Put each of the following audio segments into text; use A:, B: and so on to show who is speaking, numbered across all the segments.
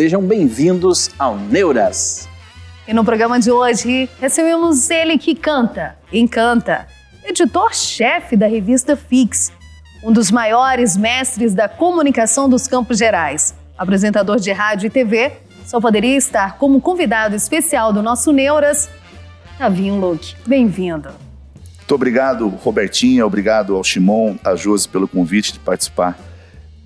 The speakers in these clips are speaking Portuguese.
A: sejam bem-vindos ao Neuras.
B: E no programa de hoje recebemos ele que canta, encanta, editor-chefe da revista Fix, um dos maiores mestres da comunicação dos Campos Gerais, apresentador de rádio e TV, só poderia estar como convidado especial do nosso Neuras, Tavinho Luke. Bem-vindo.
C: Muito obrigado, Robertinha, obrigado ao Shimon, a Josi pelo convite de participar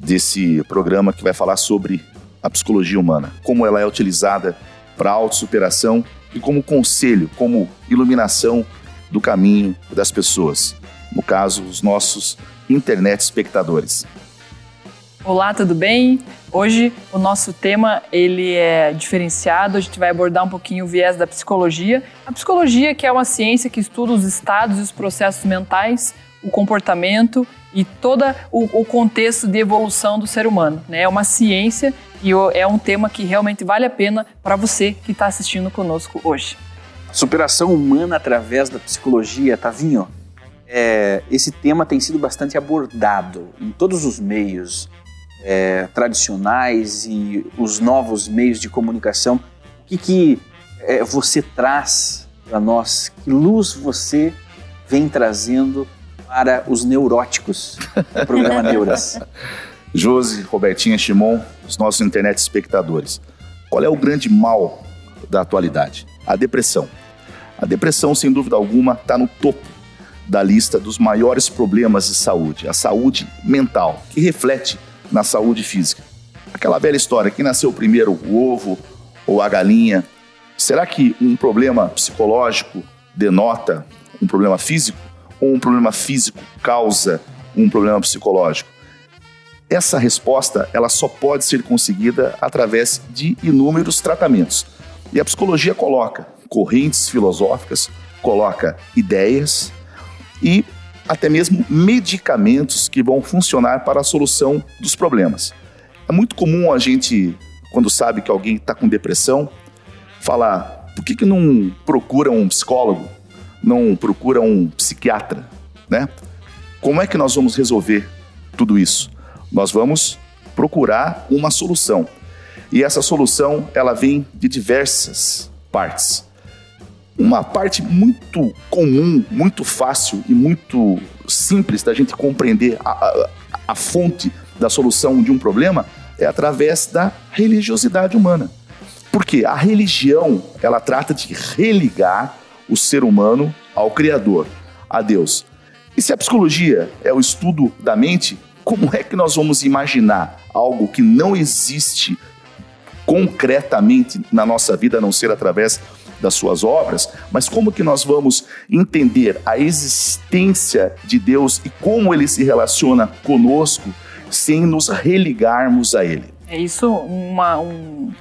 C: desse programa que vai falar sobre a psicologia humana, como ela é utilizada para autossuperação e como conselho, como iluminação do caminho das pessoas. No caso, os nossos internet espectadores.
D: Olá, tudo bem? Hoje o nosso tema ele é diferenciado. A gente vai abordar um pouquinho o viés da psicologia. A psicologia que é uma ciência que estuda os estados e os processos mentais, o comportamento e todo o, o, contexto de evolução do ser humano. Né? É uma ciência e é um tema que realmente vale a pena para você que está assistindo conosco hoje.
A: Superação humana através da psicologia, Tavinho. É, esse tema tem sido bastante abordado em todos os meios é, tradicionais e os novos meios de comunicação. O que, que é, você traz para nós? Que luz você vem trazendo para os neuróticos do programa Neuras.
C: Josi, Robertinha, Shimon, os nossos internet espectadores. Qual é o grande mal da atualidade? A depressão. A depressão, sem dúvida alguma, está no topo da lista dos maiores problemas de saúde, a saúde mental, que reflete na saúde física. Aquela velha história, quem nasceu primeiro, o ovo ou a galinha? Será que um problema psicológico denota um problema físico? Ou um problema físico causa um problema psicológico? Essa resposta ela só pode ser conseguida através de inúmeros tratamentos. E a psicologia coloca correntes filosóficas, coloca ideias e até mesmo medicamentos que vão funcionar para a solução dos problemas. É muito comum a gente, quando sabe que alguém está com depressão, falar: por que, que não procura um psicólogo? Não procura um psiquiatra, né? Como é que nós vamos resolver tudo isso? Nós vamos procurar uma solução. E essa solução, ela vem de diversas partes. Uma parte muito comum, muito fácil e muito simples da gente compreender a, a, a fonte da solução de um problema é através da religiosidade humana. Porque a religião, ela trata de religar o ser humano ao Criador, a Deus. E se a psicologia é o estudo da mente, como é que nós vamos imaginar algo que não existe concretamente na nossa vida, a não ser através das suas obras, mas como que nós vamos entender a existência de Deus e como ele se relaciona conosco sem nos religarmos a ele?
D: É isso, uma, um,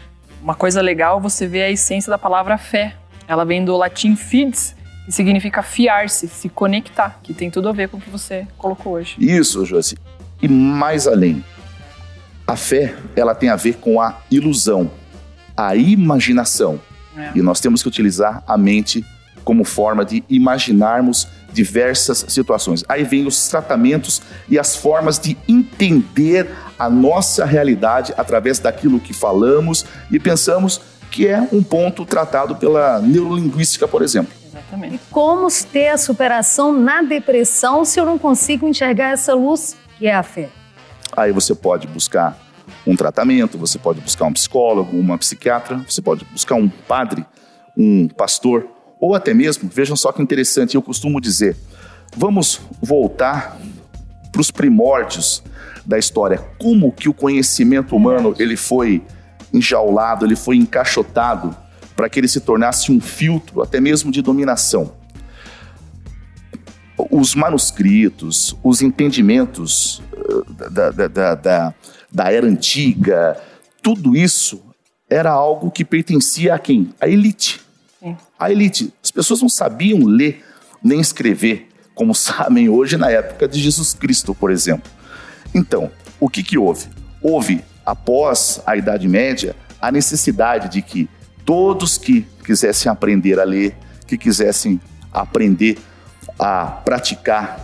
D: uma coisa legal você vê a essência da palavra fé. Ela vem do latim fides, que significa fiar-se, se conectar, que tem tudo a ver com o que você colocou hoje.
C: Isso, Josi. E mais além, a fé, ela tem a ver com a ilusão, a imaginação. É. E nós temos que utilizar a mente como forma de imaginarmos diversas situações. Aí vem os tratamentos e as formas de entender a nossa realidade através daquilo que falamos e pensamos que é um ponto tratado pela neurolinguística, por exemplo.
B: Exatamente. E como ter a superação na depressão se eu não consigo enxergar essa luz que é a fé?
C: Aí você pode buscar um tratamento, você pode buscar um psicólogo, uma psiquiatra, você pode buscar um padre, um pastor, ou até mesmo, vejam só que interessante, eu costumo dizer, vamos voltar para os primórdios da história, como que o conhecimento humano ele foi enjaulado, ele foi encaixotado para que ele se tornasse um filtro, até mesmo de dominação. Os manuscritos, os entendimentos eh, da, da, da, da era antiga, tudo isso era algo que pertencia a quem? A elite. Sim. A elite. As pessoas não sabiam ler nem escrever, como sabem hoje na época de Jesus Cristo, por exemplo. Então, o que, que houve? Houve após a Idade Média, a necessidade de que todos que quisessem aprender a ler, que quisessem aprender a praticar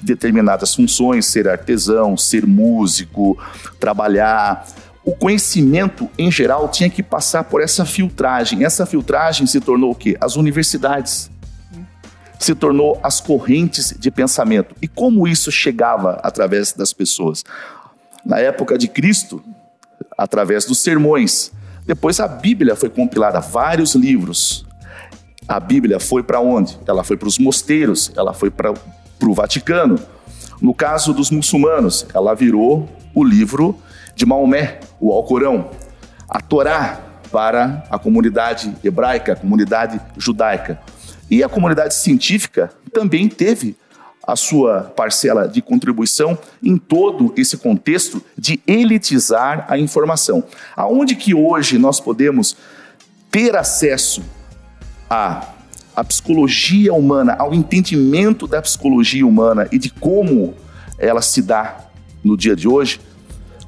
C: determinadas funções, ser artesão, ser músico, trabalhar o conhecimento em geral tinha que passar por essa filtragem. Essa filtragem se tornou o quê? As universidades. Se tornou as correntes de pensamento. E como isso chegava através das pessoas? Na época de Cristo, através dos sermões. Depois a Bíblia foi compilada, vários livros. A Bíblia foi para onde? Ela foi para os mosteiros, ela foi para o Vaticano. No caso dos muçulmanos, ela virou o livro de Maomé, o Alcorão, a Torá para a comunidade hebraica, a comunidade judaica. E a comunidade científica também teve a sua parcela de contribuição em todo esse contexto de elitizar a informação. Aonde que hoje nós podemos ter acesso à, psicologia humana, ao entendimento da psicologia humana e de como ela se dá no dia de hoje,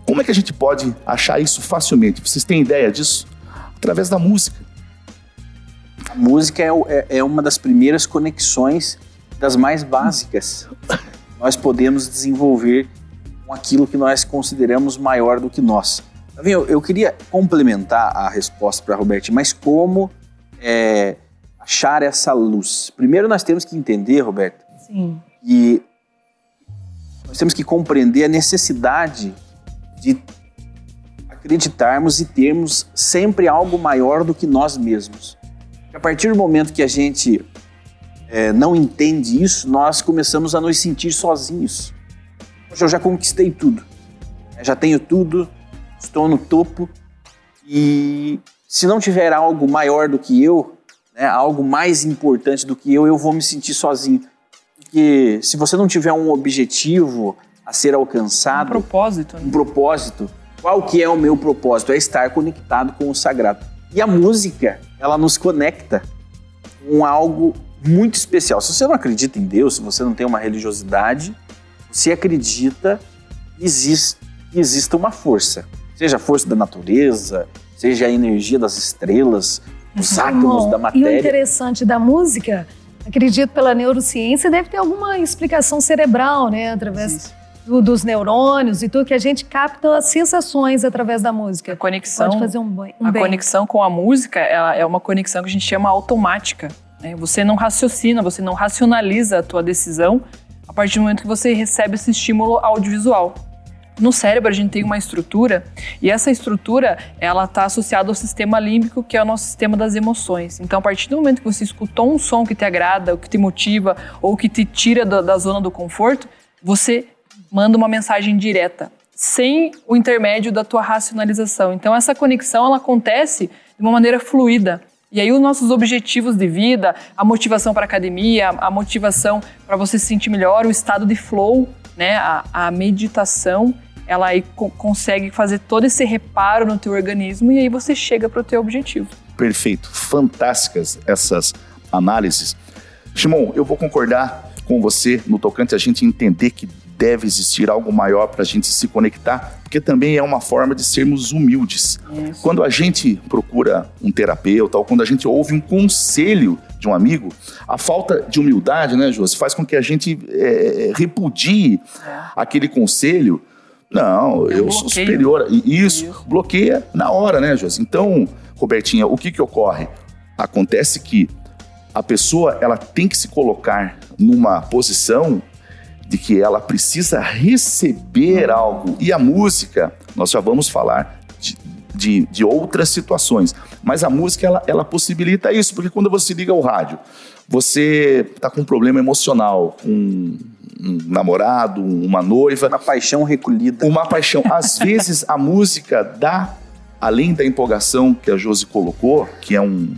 C: como é que a gente pode achar isso facilmente? Vocês têm ideia disso? Através da música.
A: A música é, é, é uma das primeiras conexões, das mais básicas. nós podemos desenvolver com aquilo que nós consideramos maior do que nós. Eu, eu queria complementar a resposta para a Roberto, mas como é, achar essa luz? Primeiro nós temos que entender, Roberto,
B: Sim.
A: que nós temos que compreender a necessidade de acreditarmos e termos sempre algo maior do que nós mesmos. A partir do momento que a gente é, não entende isso, nós começamos a nos sentir sozinhos. Poxa, eu já conquistei tudo, já tenho tudo, estou no topo e se não tiver algo maior do que eu, né, algo mais importante do que eu, eu vou me sentir sozinho. Porque se você não tiver um objetivo, a ser alcançado.
D: Um propósito. Né?
A: Um propósito. Qual que é o meu propósito? É estar conectado com o sagrado. E a música, ela nos conecta com algo muito especial. Se você não acredita em Deus, se você não tem uma religiosidade, você acredita que existe, que exista uma força. Seja a força da natureza, seja a energia das estrelas, os uhum. átomos da matéria.
B: E o interessante da música, acredito pela neurociência, deve ter alguma explicação cerebral, né? Através do, dos neurônios e tudo, que a gente capta as sensações através da música.
D: A conexão,
B: Pode fazer um, um
D: a
B: bem.
D: conexão com a música ela é uma conexão que a gente chama automática. Né? Você não raciocina, você não racionaliza a tua decisão a partir do momento que você recebe esse estímulo audiovisual. No cérebro a gente tem uma estrutura e essa estrutura ela está associada ao sistema límbico, que é o nosso sistema das emoções. Então, a partir do momento que você escutou um som que te agrada, ou que te motiva, ou que te tira da, da zona do conforto, você manda uma mensagem direta, sem o intermédio da tua racionalização. Então essa conexão ela acontece de uma maneira fluida. E aí os nossos objetivos de vida, a motivação para academia, a motivação para você se sentir melhor, o estado de flow, né, a, a meditação, ela aí co consegue fazer todo esse reparo no teu organismo e aí você chega para o teu objetivo.
C: Perfeito, fantásticas essas análises. Shimon, eu vou concordar com você no tocante a gente entender que deve existir algo maior para a gente se conectar, porque também é uma forma de sermos humildes. Isso. Quando a gente procura um terapeuta ou quando a gente ouve um conselho de um amigo, a falta de humildade, né, Josi, faz com que a gente é, repudie é. aquele conselho. Não, eu, eu sou superior. E isso, isso, bloqueia na hora, né, Josi? Então, Robertinha, o que que ocorre? Acontece que a pessoa ela tem que se colocar numa posição de que ela precisa receber algo. E a música, nós já vamos falar de, de, de outras situações, mas a música ela, ela possibilita isso, porque quando você liga o rádio, você está com um problema emocional, com um namorado, uma noiva.
A: Uma paixão recolhida.
C: Uma paixão. Às vezes a música dá, além da empolgação que a Josi colocou, que é um,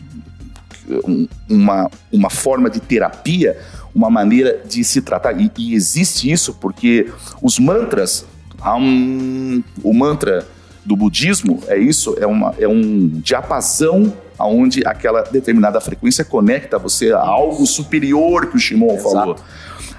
C: um, uma, uma forma de terapia, uma maneira de se tratar. E, e existe isso porque os mantras, um, o mantra do budismo é isso, é, uma, é um diapasão onde aquela determinada frequência conecta você a algo superior que o Shimon Exato. falou.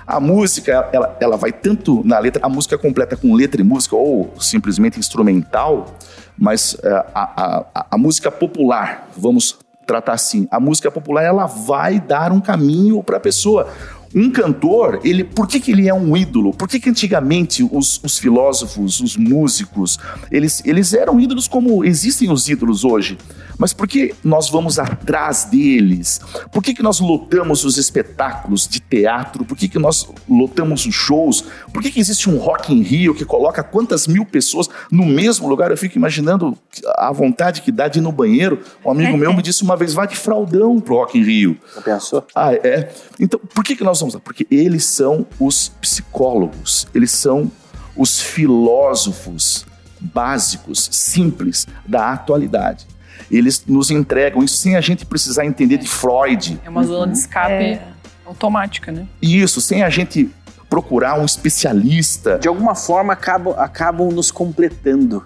C: A música, ela, ela vai tanto na letra, a música completa com letra e música, ou simplesmente instrumental, mas uh, a, a, a música popular, vamos tratar assim. A música popular ela vai dar um caminho para a pessoa. Um cantor, ele, por que, que ele é um ídolo? Por que, que antigamente os, os filósofos, os músicos, eles, eles eram ídolos como existem os ídolos hoje? Mas por que nós vamos atrás deles? Por que, que nós lotamos os espetáculos de teatro? Por que, que nós lotamos os shows? Por que, que existe um Rock in Rio que coloca quantas mil pessoas no mesmo lugar? Eu fico imaginando a vontade que dá de ir no banheiro. Um amigo meu me disse uma vez, vai de fraldão pro Rock in Rio.
A: Já pensou?
C: Ah, é. Então, por que, que nós vamos lá? Porque eles são os psicólogos, eles são os filósofos básicos, simples da atualidade. Eles nos entregam isso sem a gente precisar entender de Freud.
D: É uma zona de escape
B: É.
D: automática, né?
C: Isso, sem a gente procurar um especialista.
A: De alguma forma acabam, acabam nos completando.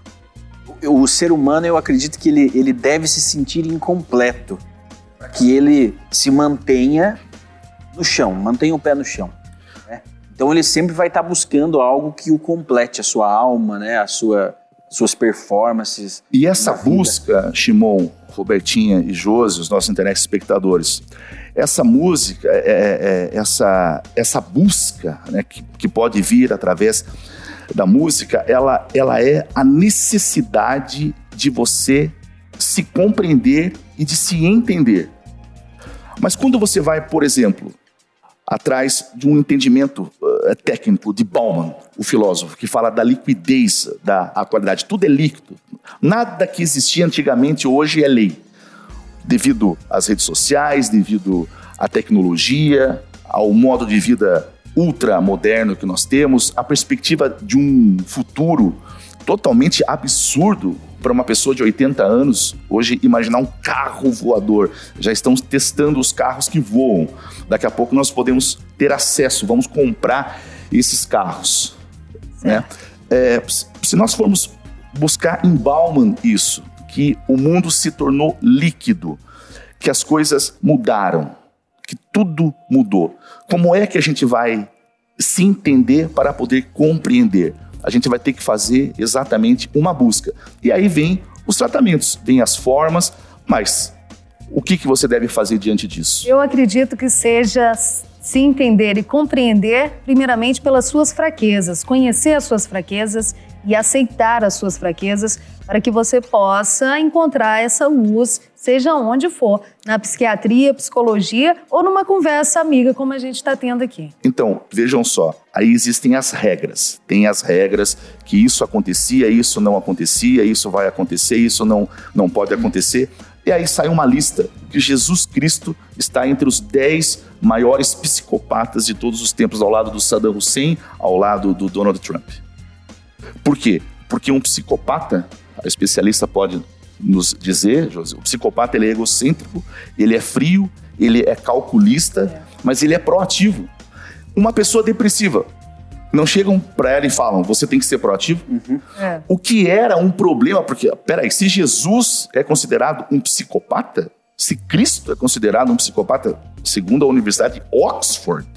A: O, o ser humano, eu acredito que ele, ele deve se sentir incompleto. Para que ele se mantenha no chão, mantenha o pé no chão. né? Então ele sempre vai estar buscando algo que o complete, a sua alma, né? a sua, suas performances.
C: E essa
A: vida.
C: busca, Shimon, Robertinha e Josi, os nossos internet espectadores, essa música, é- é- é- essa, essa busca né, que, que pode vir através da música, ela, ela é a necessidade de você se compreender e de se entender. Mas quando você vai, por exemplo, atrás de um entendimento eh, técnico de Bauman, o filósofo, que fala da liquidez da atualidade. Tudo é líquido. Nada que existia antigamente hoje é lei. Devido às redes sociais, devido à tecnologia, ao modo de vida ultramoderno que nós temos, a perspectiva de um futuro totalmente absurdo para uma pessoa de 80 anos hoje imaginar um carro voador. Já estão testando os carros que voam. Daqui a pouco nós podemos ter acesso, vamos comprar esses carros. Né? É, se nós formos buscar em Bauman isso, que o mundo se tornou líquido, que as coisas mudaram, que tudo mudou. Como é que a gente vai se entender para poder compreender? A gente vai ter que fazer exatamente uma busca. E aí vem os tratamentos, vem as formas, mas o que, que você deve fazer diante disso?
B: Eu acredito que seja se entender e compreender, primeiramente, pelas suas fraquezas, conhecer as suas fraquezas e aceitar as suas fraquezas para que você possa encontrar essa luz, seja onde for, na psiquiatria, psicologia ou numa conversa amiga, como a gente está tendo aqui.
C: Então, vejam só, aí existem as regras. Tem as regras que isso acontecia, isso não acontecia, isso vai acontecer, isso não, não pode acontecer. E aí sai uma lista que Jesus Cristo está entre os dez maiores psicopatas de todos os tempos, ao lado do Saddam Hussein, ao lado do Donald Trump. Por quê? Porque um psicopata, a especialista pode nos dizer, José, o psicopata ele é egocêntrico, ele é frio, ele é calculista, mas ele é proativo. Uma pessoa depressiva, não chegam para ela e falam, você tem que ser proativo?
B: É.
C: O que era um problema, porque, peraí, se Jesus é considerado um psicopata, se Cristo é considerado um psicopata, segundo a Universidade de Oxford,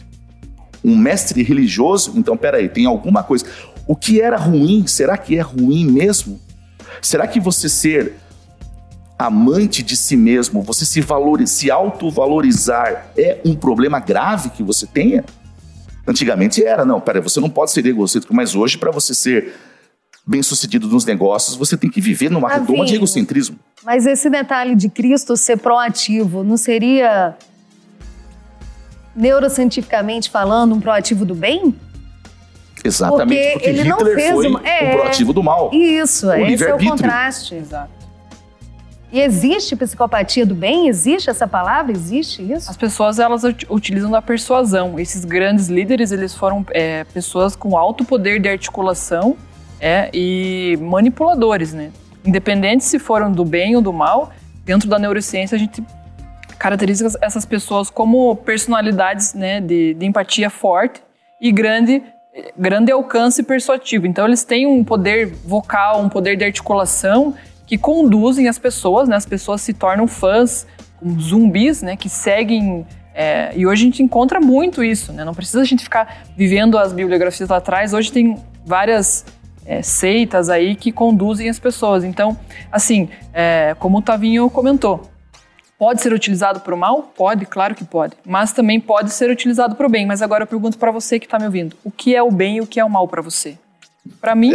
C: um mestre religioso, então peraí, tem alguma coisa. O que era ruim, será que é ruim mesmo? Será que você ser amante de si mesmo, você se, valor, se autovalorizar é um problema grave que você tenha? Antigamente era, não, peraí, você não pode ser egocêntrico, mas hoje, para você ser bem sucedido nos negócios, você tem que viver numa
B: Tavinho.
C: redoma de egocentrismo.
B: Mas esse detalhe de Cristo ser proativo não seria, neurocientificamente falando, um proativo do bem?
C: Exatamente, porque,
B: ele não
C: Hitler
B: fez
C: foi
B: uma- é.
C: o proativo do mal.
B: Isso,
C: O
B: esse é o contraste.
D: Exato.
B: E existe psicopatia do bem? Existe essa palavra? Existe isso?
D: As pessoas elas ut- utilizam da persuasão. Esses grandes líderes eles foram é, pessoas com alto poder de articulação é, e manipuladores, né? Independente se foram do bem ou do mal, dentro da neurociência a gente caracteriza essas pessoas como personalidades né, de, de empatia forte e grande grande alcance persuasivo. Então eles têm um poder vocal, um poder de articulação que conduzem as pessoas, né? As pessoas se tornam fãs, zumbis, né? Que seguem. é, e hoje a gente encontra muito isso, né? Não precisa a gente ficar vivendo as bibliografias lá atrás. Hoje tem várias é, seitas aí que conduzem as pessoas. Então, assim, é, como o Tavinho comentou, Pode ser utilizado para o mal? Pode, claro que pode. Mas também pode ser utilizado para o bem. Mas agora eu pergunto para você que está me ouvindo: o que é o bem e o que é o mal para você? Para mim,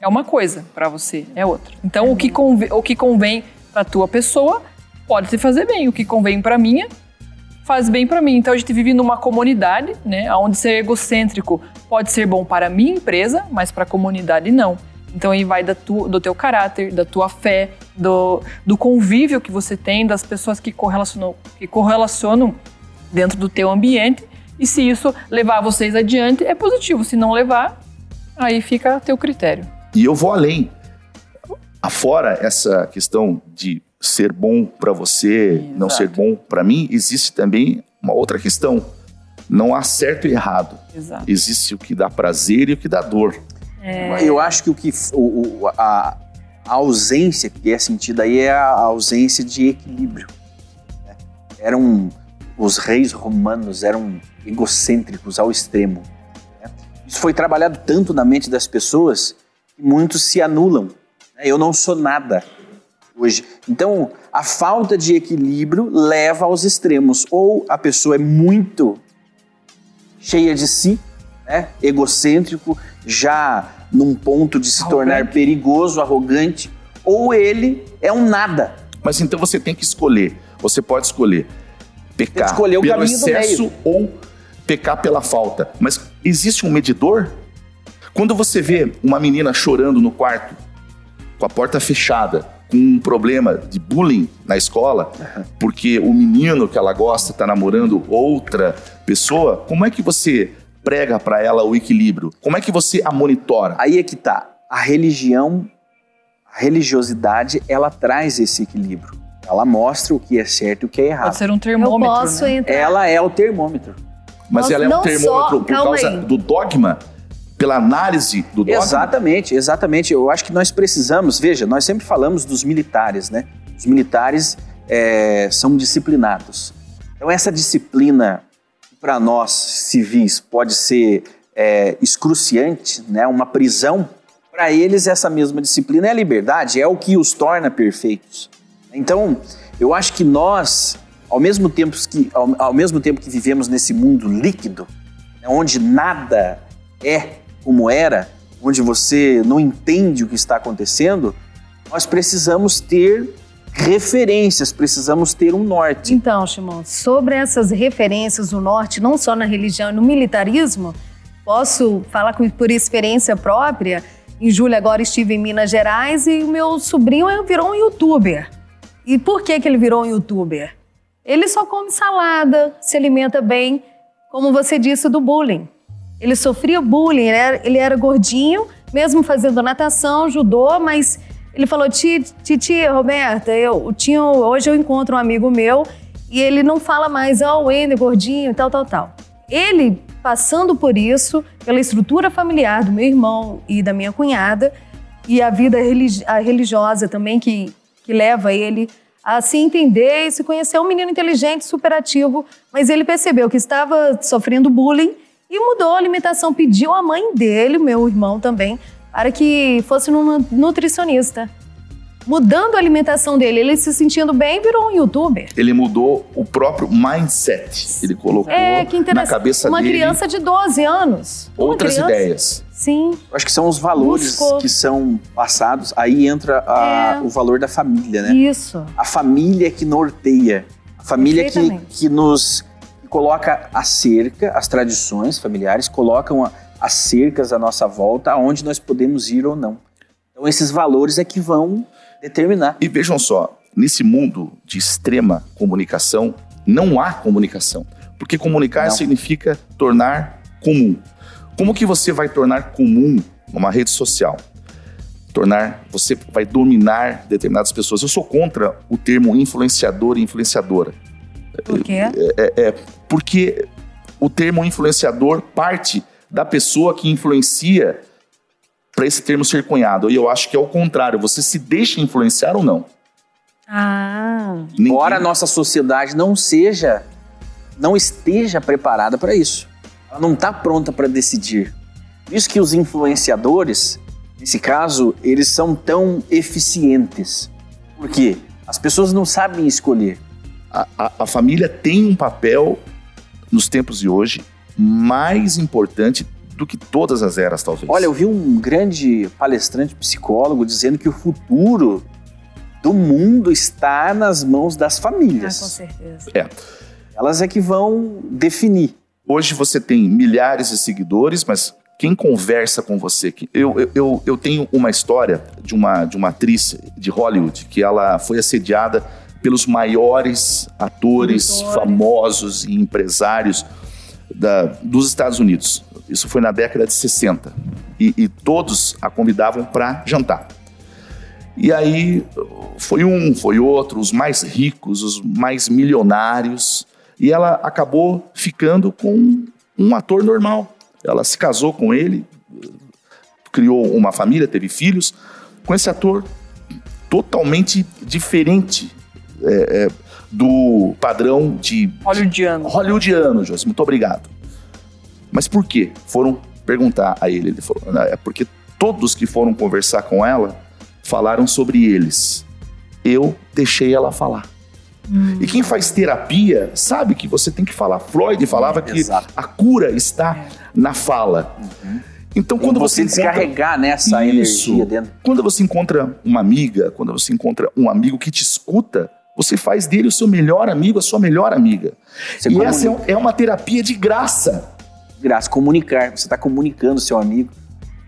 D: é uma coisa, para você é outra. Então, o que convém, o que convém para tua pessoa pode te fazer bem. O que convém para minha faz bem para mim. Então, a gente vive numa comunidade, né, onde ser egocêntrico pode ser bom para a minha empresa, mas para a comunidade não. Então aí vai da tu, do teu caráter, da tua fé, do, do convívio que você tem, das pessoas que correlacionam, que correlacionam dentro do teu ambiente. E se isso levar vocês adiante, é positivo. Se não levar, aí fica a teu critério.
C: E eu vou além. Afora essa questão de ser bom para você, Exato. não ser bom para mim, existe também uma outra questão. Não há certo e errado. Exato. Existe o que dá prazer e o que dá dor.
A: É... Eu acho que o que o, o, a, a, ausência que é sentida aí é a ausência de equilíbrio. Né? Eram os reis romanos eram egocêntricos ao extremo. Isso foi trabalhado tanto na mente das pessoas que muitos se anulam. Né? Eu não sou nada hoje. Então, a falta de equilíbrio leva aos extremos. Ou a pessoa é muito cheia de si, né? egocêntrico, já num ponto de se arrogante. tornar perigoso, arrogante, ou ele é um nada.
C: Mas então você tem que escolher. Você pode escolher pecar escolher pelo excesso ou pecar pela falta. Mas existe um medidor? Quando você vê uma menina chorando no quarto, com a porta fechada, com um problema de bullying na escola, porque o menino que ela gosta está namorando outra pessoa, como é que você prega para ela o equilíbrio? Como é que você a monitora?
A: Aí é que tá. A religião, a religiosidade, ela traz esse equilíbrio. Ela mostra o que é certo e o que é errado.
D: Pode ser um termômetro, Eu posso
A: né? Entrar. Ela é o termômetro.
C: Mas ela é um termômetro só, por causa aí. do dogma? Pela análise do dogma?
A: Exatamente, exatamente. Eu acho que nós precisamos, veja, nós sempre falamos dos militares, né? Os militares é, são disciplinados. Então essa disciplina para nós civis pode ser é, excruciante, né, uma prisão, para eles essa mesma disciplina é a liberdade, é o que os torna perfeitos. Então, eu acho que nós, ao mesmo tempo que, ao, ao mesmo tempo que vivemos nesse mundo líquido, né, onde nada é como era, onde você não entende o que está acontecendo, nós precisamos ter referências, precisamos ter um norte.
B: Então, Shimon, sobre essas referências do norte, não só na religião no militarismo, posso falar por experiência própria. Em julho agora estive em Minas Gerais e o meu sobrinho virou um youtuber. E por que, que ele virou um youtuber? Ele só come salada, se alimenta bem, como você disse, do bullying. Ele sofria bullying, ele era, ele era gordinho, mesmo fazendo natação, judô, mas ele falou, Titi, Roberta, eu tinha, hoje eu encontro um amigo meu e ele não fala mais, ó, oh, o Ender, gordinho, tal, tal, tal. Ele, passando por isso, pela estrutura familiar do meu irmão e da minha cunhada, e a vida religi a religiosa também que, que leva ele a se entender e se conhecer, é um menino inteligente, superativo, mas ele percebeu que estava sofrendo bullying e mudou a alimentação, pediu a mãe dele, meu irmão também, para que fosse um nutricionista. Mudando a alimentação dele, ele se sentindo bem, virou um youtuber.
C: Ele mudou o próprio mindset. Ele colocou é, na cabeça
B: uma
C: dele...
B: Uma criança de 12 anos.
C: Outras ideias.
B: Sim.
A: Eu acho que são os valores Buscou. que são passados. Aí entra a, é. o valor da família, né?
B: Isso.
A: A família que norteia. A família que, que nos coloca a cerca, as tradições familiares colocam a, as cercas à nossa volta, aonde nós podemos ir ou não. Então esses valores é que vão determinar.
C: E vejam só, nesse mundo de extrema comunicação, não há comunicação. Porque comunicar não. significa tornar comum. Como que você vai tornar comum uma rede social? Tornar, você vai dominar determinadas pessoas. Eu sou contra o termo influenciador e influenciadora.
B: Por quê?
C: É, é, é porque o termo influenciador parte da pessoa que influencia para esse termo ser cunhado. E eu acho que é o contrário. Você se deixa influenciar ou não?
B: Ah.
A: Embora a nossa sociedade não seja, não esteja preparada para isso. Ela não está pronta para decidir. Por isso que os influenciadores, nesse caso, eles são tão eficientes. Por quê? As pessoas não sabem escolher.
C: A, a, a família tem um papel nos tempos de hoje mais importante do que todas as eras, talvez.
A: Olha, eu vi um grande palestrante psicólogo dizendo que o futuro do mundo está nas mãos das famílias.
B: Ah, com certeza.
C: É.
A: Elas é que vão definir.
C: Hoje você tem milhares de seguidores, mas quem conversa com você? Eu, eu- eu, eu tenho uma história de uma, de uma atriz de Hollywood que ela foi assediada pelos maiores atores, famosos e empresários da- dos Estados Unidos. Isso foi na década de 60. E, e todos a convidavam para jantar. E aí foi um, foi outro, os mais ricos, os mais milionários. E ela acabou ficando com um ator normal. Ela se casou com ele, criou uma família, teve filhos, com esse ator totalmente diferente é, é, do padrão de
D: Hollywoodiano.
C: hollywoodiano, Josi. Muito obrigado. Mas por quê? Foram perguntar a ele. Ele falou: "Não, é porque todos que foram conversar com ela falaram sobre eles. Eu deixei ela falar. E quem faz terapia sabe que você tem que falar. Freud falava que
A: Exato.
C: a cura está na fala. Então, quando
A: Quando
C: você,
A: você
C: encontra-
A: descarregar nessa
C: Isso.
A: energia dentro.
C: quando você encontra uma amiga, quando você encontra um amigo que te escuta, você faz dele o seu melhor amigo, a sua melhor amiga.
A: Você
C: e
A: comunica.
C: essa é é uma terapia de graça.
A: Graça, comunicar. Você está comunicando seu amigo.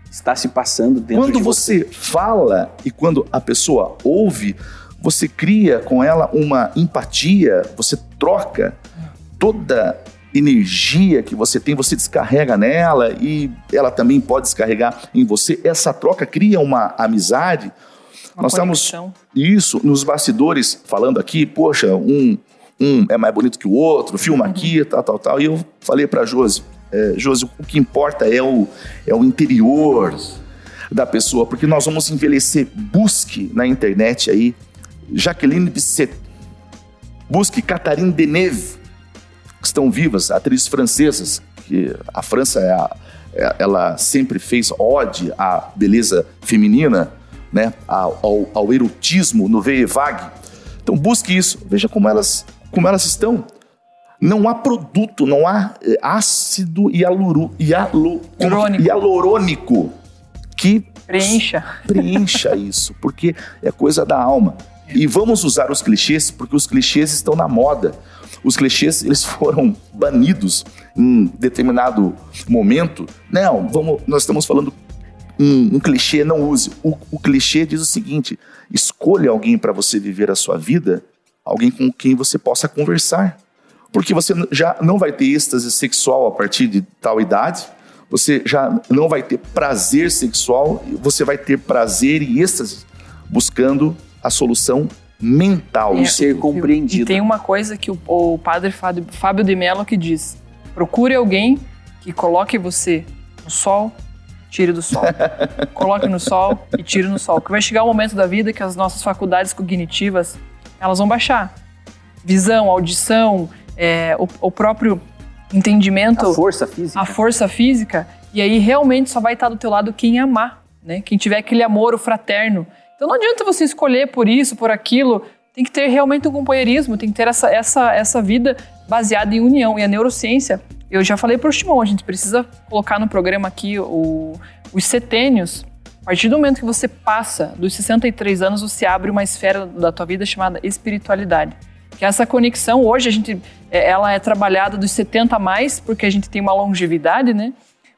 A: Está se passando dentro
C: Quando
A: de
C: você fala e quando a pessoa ouve, você cria com ela uma empatia, você troca toda energia que você tem, você descarrega nela e ela também pode descarregar em você. Essa troca cria uma amizade.
D: Uma
C: Nós estamos isso nos bastidores falando aqui, poxa, um, um é mais bonito que o outro, filma aqui, tal, tal, tal. E eu falei para Josi, é, Josi, o que importa é o, é o interior da pessoa, porque nós vamos envelhecer. Busque na internet aí Jacqueline Bisset, busque Catherine Deneuve, que estão vivas, atrizes francesas, que a França é a- é- ela sempre fez ode à beleza feminina, né, ao, ao- erotismo no Veille Vague. Então busque isso, veja como elas, como elas estão. Não há produto, não há eh, ácido hialuru, hialu,
D: Hialurônico.
C: hialurônico que
D: Preencha.
C: preencha isso, porque é coisa da alma. E vamos usar os clichês, porque os clichês estão na moda. Os clichês, eles foram banidos em determinado momento. Não, vamos, nós estamos falando um, um clichê, não use. O, o clichê diz o seguinte: escolha alguém para você viver a sua vida, alguém com quem você possa conversar. Porque você já não vai ter êxtase sexual a partir de tal idade, você já não vai ter prazer sexual, você vai ter prazer e êxtase buscando a solução mental.
D: É,
C: disso
A: ser
C: tudo.
A: compreendido.
D: E tem uma coisa que o, o padre Fábio, Fábio de Mello que diz: procure alguém que coloque você no sol, tire do sol. coloque no sol e tire no sol. Que vai chegar um momento da vida que as nossas faculdades cognitivas elas vão baixar. Visão, audição, é, o, o próprio entendimento
A: A força física.
D: a força física, e aí realmente só vai estar do teu lado quem amar, né? Quem tiver aquele amor, o fraterno. Então não adianta você escolher por isso, por aquilo. Tem que ter realmente um companheirismo, tem que ter essa, essa, essa vida baseada em união. E a neurociência, eu já falei pro Timão, a gente precisa colocar no programa aqui o, os setênios. A partir do momento que você passa dos 63 anos, você abre uma esfera da tua vida chamada espiritualidade. Que essa conexão, hoje a gente, é, ela é trabalhada dos 70 a mais, porque a gente tem uma longevidade, né?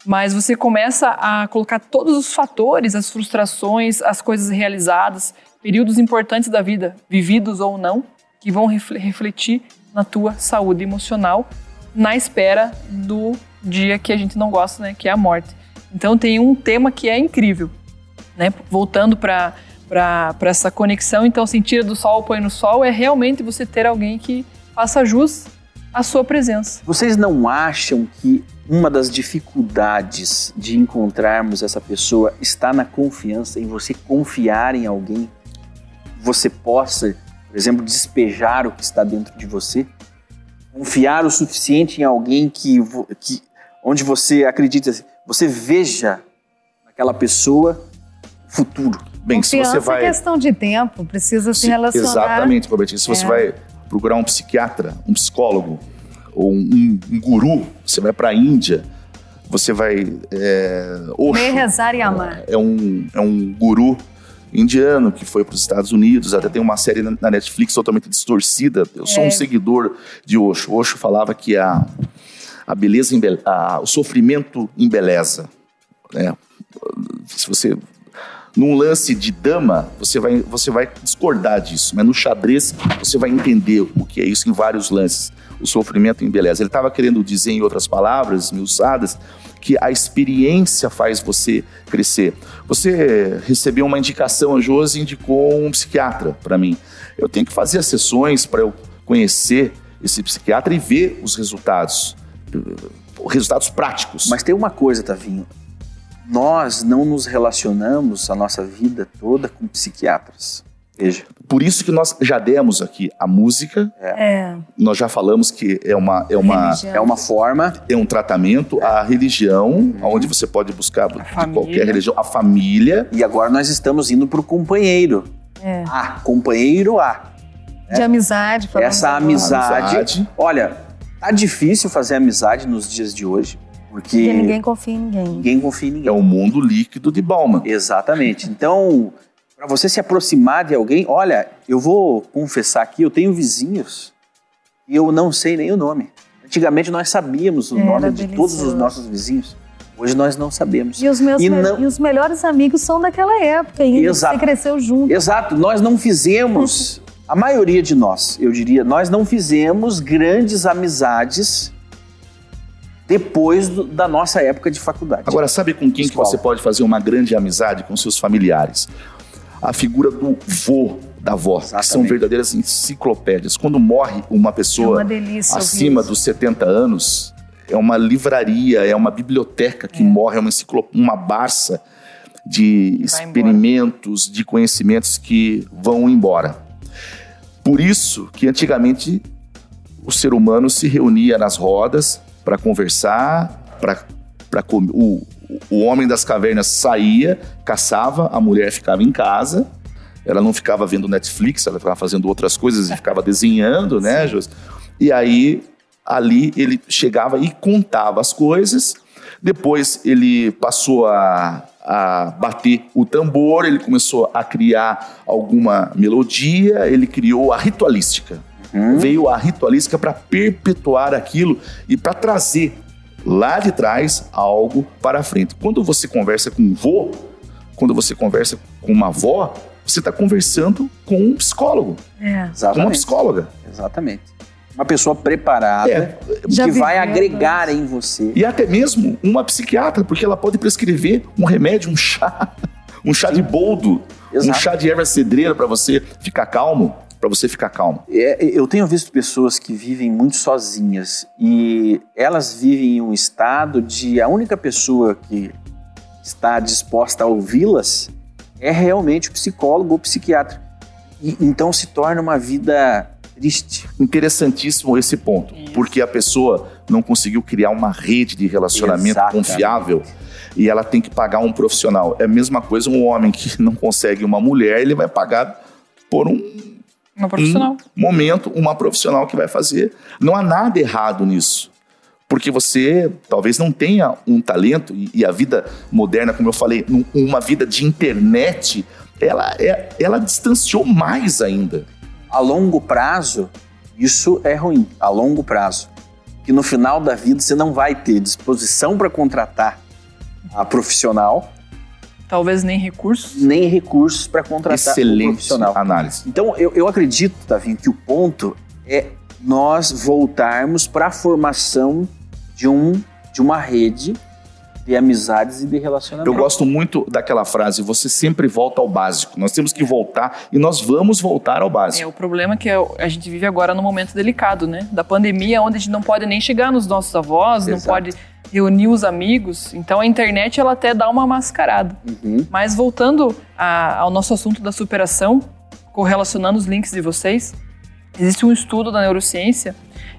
D: Mas você começa a colocar todos os fatores, as frustrações, as coisas realizadas, períodos importantes da vida, vividos ou não, que vão refle- refletir na tua saúde emocional, na espera do dia que a gente não gosta, né? Que é a morte. Então tem um tema que é incrível, né? Voltando para para essa conexão, então, assim, tira do sol, põe no sol, é realmente você ter alguém que faça jus à sua presença.
A: Vocês não acham que uma das dificuldades de encontrarmos essa pessoa está na confiança, em você confiar em alguém? Você possa, por exemplo, despejar o que está dentro de você? Confiar o suficiente em alguém que, que onde você acredita, você veja naquela pessoa futuro.
C: Bem, se
B: Confiança
C: você vai.
B: é questão de tempo, precisa se
C: Se-
B: relacionar.
C: Exatamente, Robertinho. Se você
B: É.
C: vai procurar um psiquiatra, um psicólogo ou um, um guru, você vai para a Índia, você vai. É, Osho,
B: rezar e amar.
C: é um, é um guru indiano que foi para os Estados Unidos, até tem uma série na na Netflix totalmente distorcida. Eu sou
B: É.
C: um seguidor de Osho. Osho falava que a, a beleza, embele- a- o sofrimento embeleza. né? Se você num lance de dama, você vai, você vai discordar disso, mas no xadrez você vai entender o que é isso em vários lances. O sofrimento embeleza. Ele estava querendo dizer, em outras palavras, miuçadas, que a experiência faz você crescer. Você recebeu uma indicação, a Josi indicou um psiquiatra para mim. Eu tenho que fazer as sessões para eu conhecer esse psiquiatra e ver os resultados, eh, resultados práticos.
A: Mas tem uma coisa, Tavinho. Nós não nos relacionamos a nossa vida toda com psiquiatras. Veja.
C: Por isso que nós já demos aqui a música,
B: É.
C: nós já falamos que é uma é uma
B: religião.
A: É uma forma.
C: é um tratamento, a religião, onde você pode buscar de
D: família.
C: qualquer religião, a família.
A: E agora nós estamos indo para o companheiro.
B: É.
A: A, companheiro A.
B: De amizade.
A: Essa amizade.
C: Amizade.
A: Olha, tá difícil fazer amizade nos dias de hoje. Porque,
B: Porque ninguém confia em ninguém.
A: ninguém confia em ninguém.
C: É o mundo líquido de Bauman.
A: Exatamente. Então, para você se aproximar de alguém, olha, eu vou confessar aqui, eu tenho vizinhos e eu não sei nem o nome. Antigamente nós sabíamos o
B: Era
A: nome de todos os
B: delicioso.
A: nossos vizinhos. Hoje nós não sabemos.
B: E os, meus
A: E
B: me-
A: não-
B: e os melhores amigos são daquela época ainda.
A: Exato.
B: Você cresceu junto.
A: Exato, nós não fizemos, a maioria de nós, eu diria, nós não fizemos grandes amizades depois do- da nossa época de faculdade.
C: Agora, sabe com quem que você pode fazer uma grande amizade com seus familiares? A figura do vô, da avó, que são
A: Exatamente.
C: verdadeiras enciclopédias. Quando morre uma
B: É
C: pessoa
B: uma delícia. ouvir
C: acima dos 70 anos, é uma livraria, é uma biblioteca que morre, é uma, enciclo- uma barça de
D: Vai
C: experimentos, de conhecimentos que vão embora. Por isso que antigamente o ser humano se reunia nas rodas para conversar, para comer. O, o homem das cavernas saía, caçava, a mulher ficava em casa. Ela não ficava vendo Netflix, ela ficava fazendo outras coisas e ficava desenhando, né, Jos? E aí, ali, ele chegava e contava as coisas. Depois, ele passou a, a bater o tambor, ele começou a criar alguma melodia, ele criou a ritualística. Veio a ritualística para perpetuar aquilo e para trazer lá de trás algo para frente. Quando você conversa com um vô, quando você conversa com uma avó, você está conversando com um psicólogo,
B: É.
C: com uma
A: Exatamente.
C: psicóloga.
A: Exatamente. Uma pessoa preparada
C: É,
A: que vai agregar em você.
C: E até mesmo uma psiquiatra, porque ela pode prescrever um remédio, um chá, um chá de boldo, um
A: Exato.
C: chá de erva cedreira para você ficar calmo, para você ficar calmo.
A: É, eu tenho visto pessoas que vivem muito sozinhas e elas vivem em um estado de a única pessoa que está disposta a ouvi-las é realmente o psicólogo ou psiquiatra. E, então se torna uma vida triste.
C: Interessantíssimo esse ponto,
D: Isso.
C: porque a pessoa não conseguiu criar uma rede de relacionamento
A: Exatamente.
C: confiável e ela tem que pagar um profissional. É a mesma coisa um homem que não consegue uma mulher, ele vai pagar por um
D: Uma profissional.
C: momento uma profissional que vai fazer. Não há nada errado nisso. Porque você talvez não tenha um talento e, e a vida moderna, como eu falei, num- uma vida de internet, ela, é, ela distanciou mais ainda.
A: A longo prazo, isso é ruim. A longo prazo. Que no final da vida você não vai ter disposição para contratar a profissional,
D: Talvez nem recursos.
A: nem recursos para contratar
C: Excelente
A: profissional.
C: análise.
A: Então, eu, eu acredito, Tavinho, que o ponto é nós voltarmos para a formação de, um, de uma rede de amizades e de relacionamento.
C: Eu gosto muito daquela frase: você sempre volta ao básico. Nós temos que voltar e nós vamos voltar ao
D: É,
C: básico.
D: o problema é que a gente vive agora num momento delicado, né? Da pandemia, onde a gente não pode nem chegar nos nossos avós, não
A: Exato.
D: pode reunir os amigos. Então a internet, ela até dá uma mascarada.
A: Uhum.
D: Mas voltando a- ao nosso assunto da superação, correlacionando os links de vocês, existe um estudo da neurociência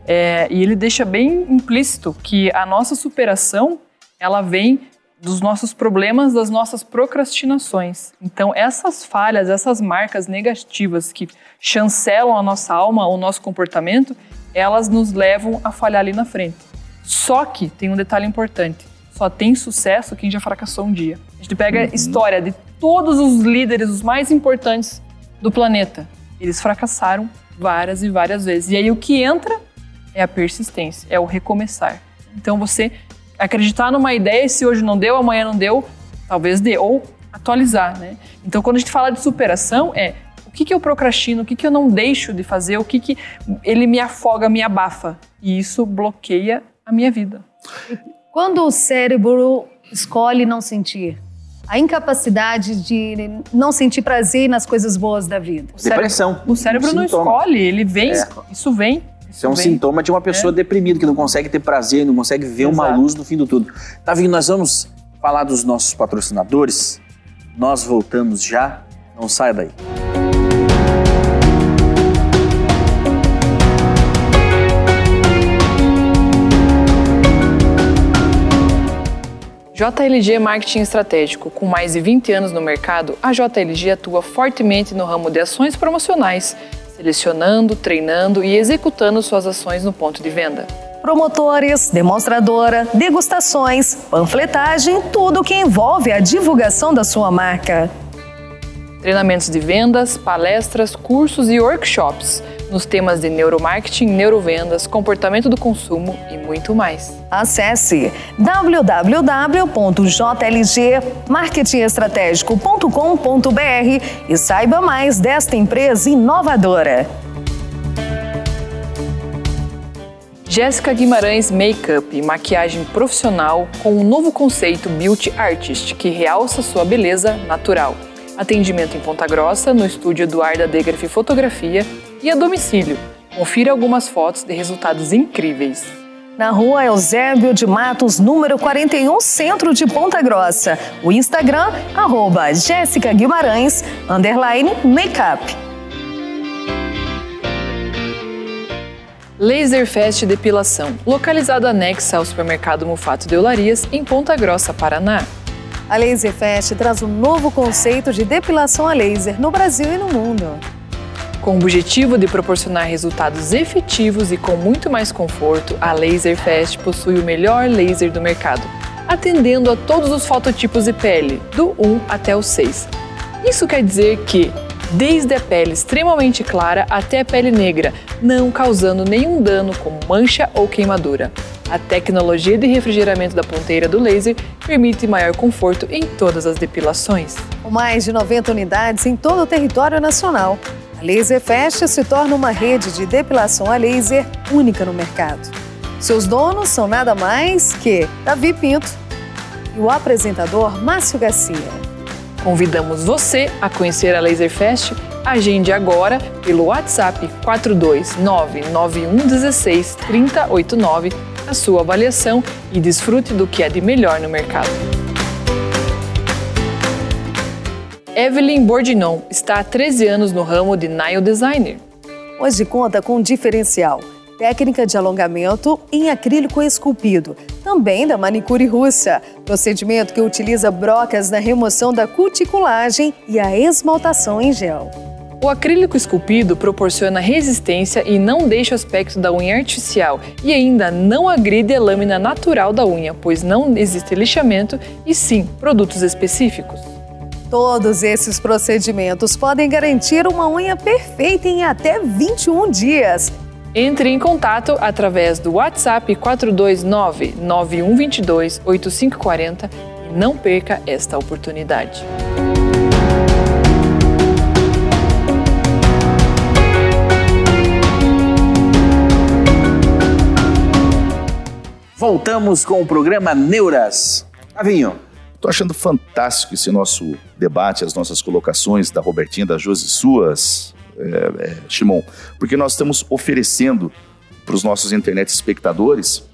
D: é, e ele deixa bem implícito que a nossa superação ela vem dos nossos problemas, das nossas procrastinações. Então, essas falhas, essas marcas negativas que chancelam a nossa alma, o nosso comportamento, elas nos levam a falhar ali na frente. Só que tem um detalhe importante: só tem sucesso quem já fracassou um dia. A gente pega a história de todos os líderes, os mais importantes do planeta. Eles fracassaram várias e várias vezes. E aí o que entra é a persistência, é o recomeçar. Então você acreditar numa ideia, se hoje não deu, amanhã não deu, talvez dê, ou atualizar, né? Então quando a gente fala de superação, é o que, que eu procrastino, o que, que eu não deixo de fazer, o que, que ele me afoga, me abafa. E isso bloqueia a minha vida.
B: Quando o cérebro escolhe não sentir, a incapacidade de não sentir prazer nas coisas boas da vida.
D: O cérebro,
A: Depressão.
D: O cérebro não escolhe, ele vem,
A: É.
D: isso vem.
A: Isso é um
D: vem.
A: sintoma de uma pessoa deprimida, que não consegue ter prazer, não consegue ver uma
D: Exato.
A: luz no fim do tudo. Tavinho, nós vamos falar dos nossos patrocinadores. Nós voltamos já. Não saia daí.
D: JLG Marketing Estratégico. Com mais de 20 anos no mercado, a JLG atua fortemente no ramo de ações promocionais, selecionando, treinando e executando suas ações no ponto de venda.
B: Promotores, demonstradora, degustações, panfletagem, tudo que envolve a divulgação da sua marca.
D: Treinamentos de vendas, palestras, cursos e workshops nos temas de neuromarketing, neurovendas, comportamento do consumo e muito mais.
B: Acesse www.jlgmarketingestratégico.com.br e saiba mais desta empresa inovadora.
D: Jéssica Guimarães Makeup e maquiagem profissional com um novo conceito Beauty Artist que realça sua beleza natural. Atendimento em Ponta Grossa, no estúdio Eduarda Degraf Fotografia e a domicílio. Confira algumas fotos de resultados incríveis.
B: Na rua Eusébio de Matos, número 41, centro de Ponta Grossa. O Instagram, arroba Jéssica Guimarães, underline makeup.
D: Laserfest Depilação, localizado anexa ao supermercado Mufato de Olarias, em Ponta Grossa, Paraná.
B: A Laserfest traz um novo conceito de depilação a laser no Brasil e no mundo.
D: Com o objetivo de proporcionar resultados efetivos e com muito mais conforto, a Laserfest possui o melhor laser do mercado, atendendo a todos os fototipos de pele, do 1 até o 6. Isso quer dizer que, desde a pele extremamente clara até a pele negra, não causando nenhum dano como mancha ou queimadura. A tecnologia de refrigeramento da ponteira do laser permite maior conforto em todas as depilações.
B: Com mais de 90 unidades em todo o território nacional, a Laserfest se torna uma rede de depilação a laser única no mercado. Seus donos são nada mais que Davi Pinto e o apresentador Márcio Garcia.
D: Convidamos você a conhecer a Laserfest. Agende agora pelo WhatsApp 42991163089 a sua avaliação e desfrute do que é de melhor no mercado. Evelyn Bordinon está há 13 anos no ramo de nail designer.
B: Hoje conta com um diferencial, técnica de alongamento em acrílico esculpido, também da manicure russa, procedimento que utiliza brocas na remoção da cuticulagem e a esmaltação em gel.
D: O acrílico esculpido proporciona resistência e não deixa o aspecto da unha artificial e ainda não agride a lâmina natural da unha, pois não existe lixamento e sim produtos específicos.
B: Todos esses procedimentos podem garantir uma unha perfeita em até 21 dias.
D: Entre em contato através do WhatsApp 429 9122 8540 e não perca esta oportunidade.
A: Voltamos com o programa Neuras. Tavinho,
C: Tô achando fantástico esse nosso debate, as nossas colocações da Robertinha, da Josi, suas, é, é, Shimon, porque nós estamos oferecendo para os nossos internet espectadores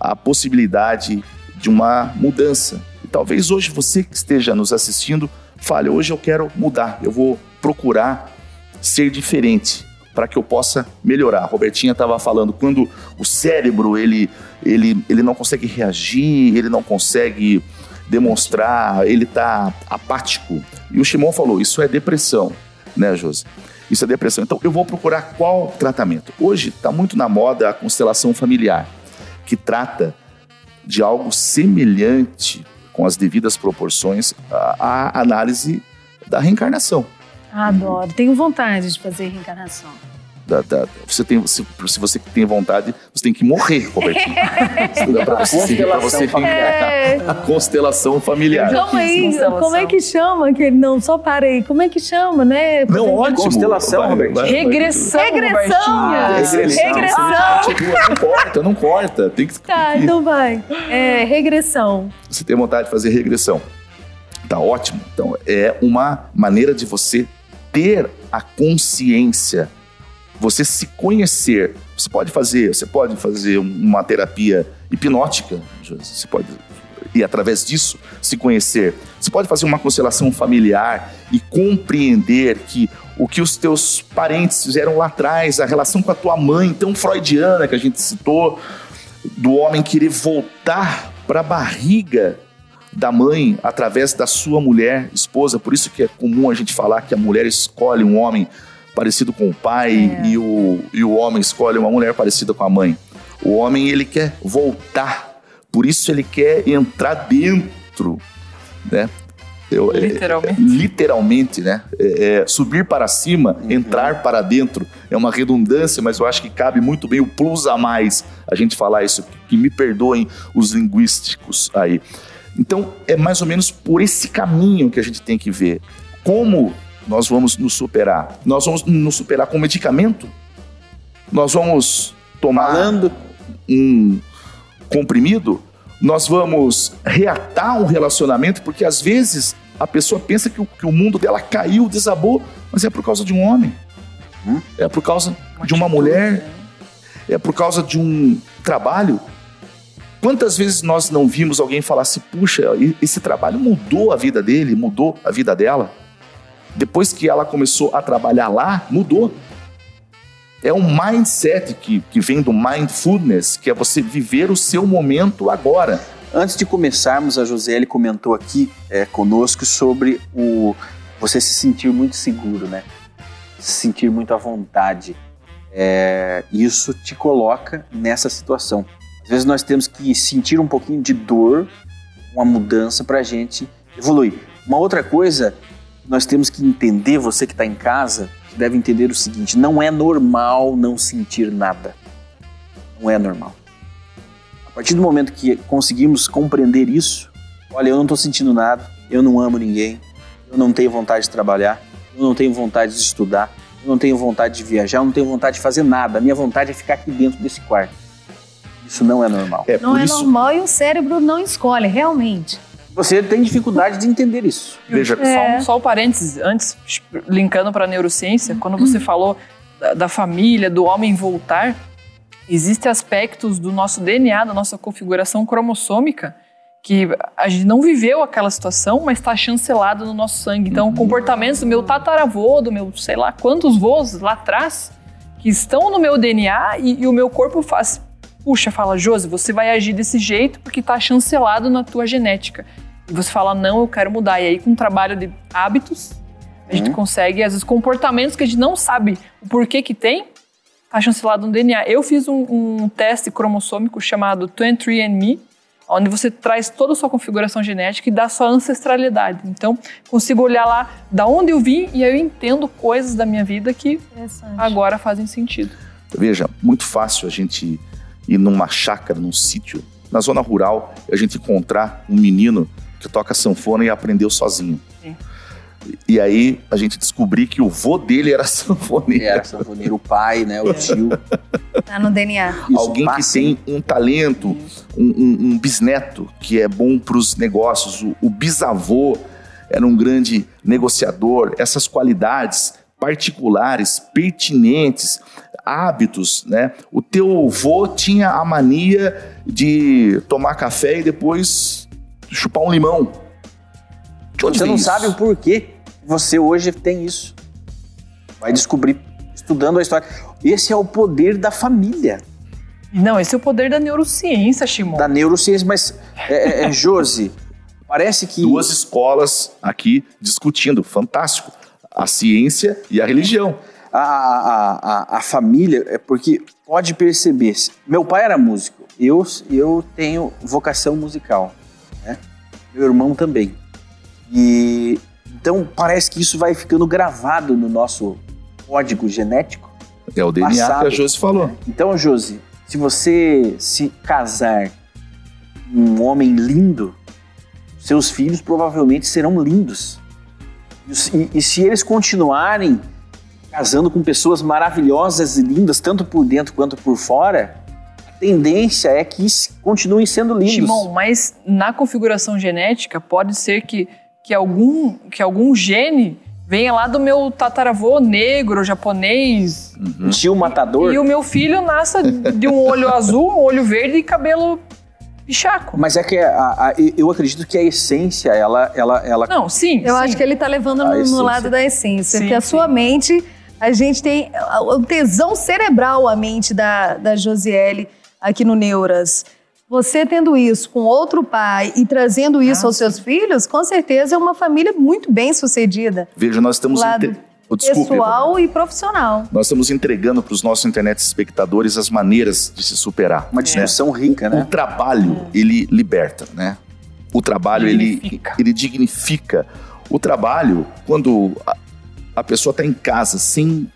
C: a possibilidade de uma mudança. E talvez hoje você que esteja nos assistindo fale: hoje eu quero mudar, eu vou procurar ser diferente para que eu possa melhorar. A Robertinha estava falando quando o cérebro ele, ele, ele não consegue reagir, ele não consegue demonstrar, ele tá apático. E o Shimon falou, isso é depressão, né, Josi? Isso é depressão. Então eu vou procurar qual tratamento. Hoje está muito na moda a constelação familiar, que trata de algo semelhante, com as devidas proporções, à análise da reencarnação.
B: Adoro. Tenho vontade de fazer reencarnação.
C: Da, da, você tem, se, se, você tem vontade, você tem que morrer, Robertinho.
A: pra você, pra você
C: é. A constelação familiar.
B: Calma aí, constelação. como é que chama? Que, não, só para aí. Como é que chama, né?
C: Não, ótimo.
A: Constelação, Robertinho.
D: Regressão,
B: Regressão.
D: Ah,
B: regressão. regressão. Ah,
C: não corta, não corta. Tem que...
B: Tá, então vai. É, regressão.
C: Você tem vontade de fazer regressão. Tá ótimo. Então, é uma maneira de você ter a consciência você se conhecer. Você pode fazer, você pode fazer uma terapia hipnótica, você pode e através disso se conhecer. Você pode fazer uma constelação familiar e compreender que o que os teus parentes fizeram lá atrás, a relação com a tua mãe, tão freudiana que a gente citou, do homem querer voltar para a barriga da mãe através da sua mulher, esposa. Por isso que é comum a gente falar que a mulher escolhe um homem parecido com o pai é. e, o, e o homem escolhe uma mulher parecida com a mãe. O homem, ele quer voltar, por isso ele quer entrar dentro, né?
D: Eu, é, literalmente.
C: É, literalmente, né? É, é, subir para cima, uhum. entrar para dentro. É uma redundância, mas eu acho que cabe muito bem o plus a mais a gente falar isso. Que me perdoem os linguísticos aí. Então, é mais ou menos por esse caminho que a gente tem que ver. Como nós vamos nos superar. Nós vamos nos superar com medicamento? Nós vamos tomar Falando. um comprimido? Nós vamos reatar um relacionamento? Porque às vezes a pessoa pensa que o, que o mundo dela caiu, desabou, mas é por causa de um homem. Hum? É por causa uma de uma mulher. Né? É por causa de um trabalho. Quantas vezes nós não vimos alguém falar assim, puxa, esse trabalho mudou a vida dele, mudou a vida dela? Depois que ela começou a trabalhar lá, mudou. É um mindset que, que vem do mindfulness, que é você viver o seu momento agora.
A: Antes de começarmos, a Josiele comentou aqui é, conosco sobre o você se sentir muito seguro, né? Se sentir muito à vontade. É, isso te coloca nessa situação. Às vezes nós temos que sentir um pouquinho de dor, uma mudança para a gente evoluir. Uma outra coisa nós temos que entender, você que está em casa, deve entender o seguinte: não é normal não sentir nada. Não é normal. A partir do momento que conseguimos compreender isso, olha, eu não estou sentindo nada, eu não amo ninguém, eu não tenho vontade de trabalhar, eu não tenho vontade de estudar, eu não tenho vontade de viajar, eu não tenho vontade de fazer nada. A minha vontade é ficar aqui dentro desse quarto. Isso não é normal.
B: É, não é isso... normal e o cérebro não escolhe, realmente.
A: Você tem dificuldade de entender isso.
D: Veja, é. só, só um parênteses, antes, linkando para a neurociência, quando você falou da, da família, do homem voltar, existem aspectos do nosso DNA, da nossa configuração cromossômica, que a gente não viveu aquela situação, mas está chancelado no nosso sangue. Então, comportamentos do meu tataravô, do meu sei lá quantos voos lá atrás, que estão no meu DNA e, e o meu corpo faz. Puxa, fala, Josi, você vai agir desse jeito porque está chancelado na tua genética. E você fala, não, eu quero mudar. E aí, com um trabalho de hábitos, a gente uhum. consegue, às vezes, comportamentos que a gente não sabe o porquê que tem, tá chancelado no DNA. Eu fiz um, um teste cromossômico chamado 23andMe, onde você traz toda a sua configuração genética e dá sua ancestralidade. Então, consigo olhar lá da onde eu vim e aí eu entendo coisas da minha vida que agora fazem sentido.
C: Veja, muito fácil a gente ir numa chácara, num sítio, na zona rural, a gente encontrar um menino que toca sanfona e aprendeu sozinho. Sim. E aí a gente descobriu que o vô dele era sanfoneiro.
A: Era sanfoneiro, o pai, né? O tio.
B: Tá no DNA.
C: Isso Alguém passa. que tem um talento, um, um, um, bisneto que é bom para os negócios. O, o bisavô era um grande negociador. Essas qualidades particulares, pertinentes, hábitos, né? O teu avô tinha a mania de tomar café e depois chupar um limão.
A: De onde você não isso? sabe o porquê você hoje tem isso. Vai descobrir estudando a história. Esse é o poder da família.
D: Não, esse é o poder da neurociência, Shimon.
A: Da neurociência, mas, é, é, é Josi, Parece que.
C: Duas escolas aqui discutindo. Fantástico. A ciência e a religião.
A: A, a, a, a família, é porque pode perceber. Meu pai era músico. Eu, eu tenho vocação musical. Meu irmão também. E então parece que isso vai ficando gravado no nosso código genético.
C: É o DNA
A: Passado.
C: que a Josi falou.
A: Então, Josi, se você se casar com um homem lindo, seus filhos provavelmente serão lindos. E, e- se eles continuarem casando com pessoas maravilhosas e lindas, tanto por dentro quanto por fora, tendência é que continuem sendo lindos.
D: Shimon, mas na configuração genética pode ser que, que, algum, que algum gene venha lá do meu tataravô negro, japonês,
A: Um Tio matador.
D: e o meu filho nasça de um olho azul, um olho verde e cabelo pichaco.
A: Mas é que a- a- eu acredito que a essência, ela, ela, ela
D: Não, sim.
B: Eu
D: sim.
B: acho que ele tá levando no, no lado da essência.
D: Sim,
B: porque a
D: sim.
B: sua mente, a gente tem o tesão cerebral, a mente da, da Josiele aqui no Neuras. Você tendo isso com outro pai e trazendo isso
D: Ah,
B: aos seus filhos, com certeza é uma família muito bem sucedida.
C: Veja, nós estamos.
B: Lado
C: entre- Oh, desculpe,
B: pessoal e profissional.
C: Nós estamos entregando para os nossos internet espectadores as maneiras de se superar.
A: uma discussão rica,
C: O
A: né?
C: trabalho, ele liberta, né? O trabalho, ele,
D: Dignifica.
C: ele dignifica. O trabalho, quando a, a pessoa está em casa sem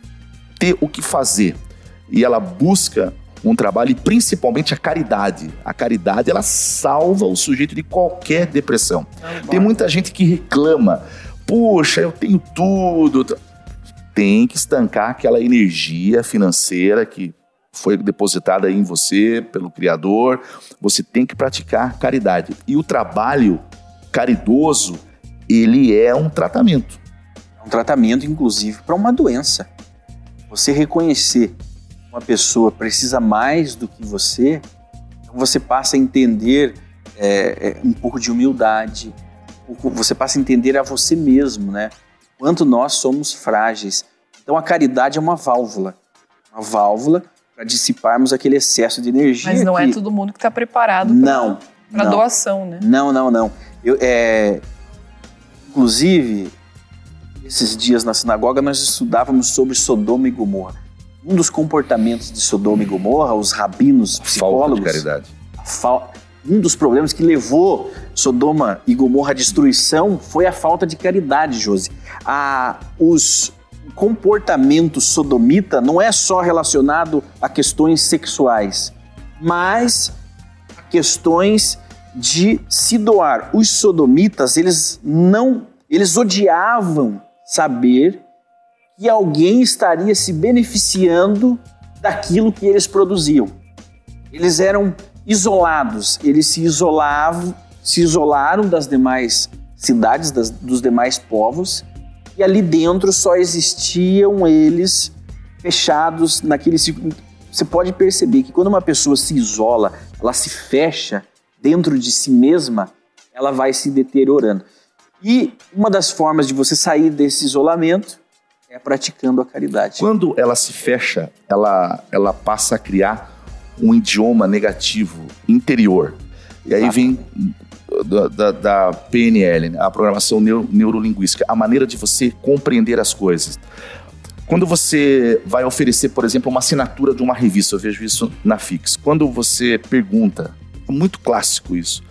C: ter o que fazer e ela busca um trabalho e principalmente a caridade. A caridade, ela salva o sujeito de qualquer depressão. Tem muita gente que reclama, puxa, eu tenho tudo. Tem que estancar aquela energia financeira que foi depositada em você pelo Criador. Você tem que praticar caridade. E o trabalho caridoso, ele é um tratamento.
A: É um tratamento, inclusive, para uma doença. Você reconhecer uma pessoa precisa mais do que você, então você passa a entender é, é, um pouco de humildade, um você passa a entender a você mesmo, né? Quanto nós somos frágeis. Então a caridade é uma válvula, uma válvula para dissiparmos aquele excesso de energia.
D: Mas não é
A: que-
D: todo mundo que está preparado para doação, né?
A: Não, não, não. Eu, é, inclusive, esses dias na sinagoga nós estudávamos sobre Sodoma e Gomorra. Um dos comportamentos de Sodoma e Gomorra, os rabinos,
C: Falta
A: psicólogos,
C: de caridade.
A: um dos problemas que levou Sodoma e Gomorra à destruição foi a falta de caridade, Josi. A, os o comportamento sodomita não é só relacionado a questões sexuais, mas a questões de se doar. Os sodomitas, eles não, eles odiavam saber que alguém estaria se beneficiando daquilo que eles produziam. Eles eram isolados, eles se isolavam, se isolaram das demais cidades, das- dos demais povos, e ali dentro só existiam eles fechados naquele. Você pode perceber que quando uma pessoa se isola, ela se fecha dentro de si mesma, ela vai se deteriorando. E uma das formas de você sair desse isolamento é praticando a caridade.
C: Quando ela se fecha, ela, ela passa a criar um idioma negativo interior. E aí vem da, da- da PNL, né, a programação neu- neurolinguística, a maneira de você compreender as coisas. Quando você vai oferecer, por exemplo, uma assinatura de uma revista, eu vejo isso na Fix. Quando você pergunta, é muito clássico isso.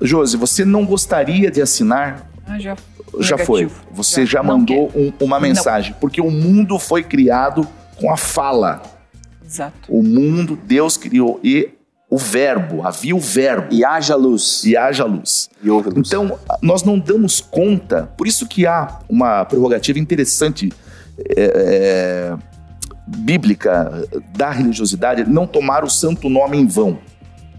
C: Josi, você não gostaria de assinar
D: Ah, já,
C: já foi. Você já,
D: Já. Não
C: mandou um- uma
D: Não.
C: mensagem. Porque o mundo foi criado com a fala.
D: Exato.
C: O mundo, Deus criou. E o verbo, havia o verbo.
A: E haja luz.
C: E haja luz.
A: E houve luz.
C: Então, nós não damos conta. Por isso que há uma prerrogativa interessante é, é, bíblica da religiosidade, não tomar o santo nome em vão.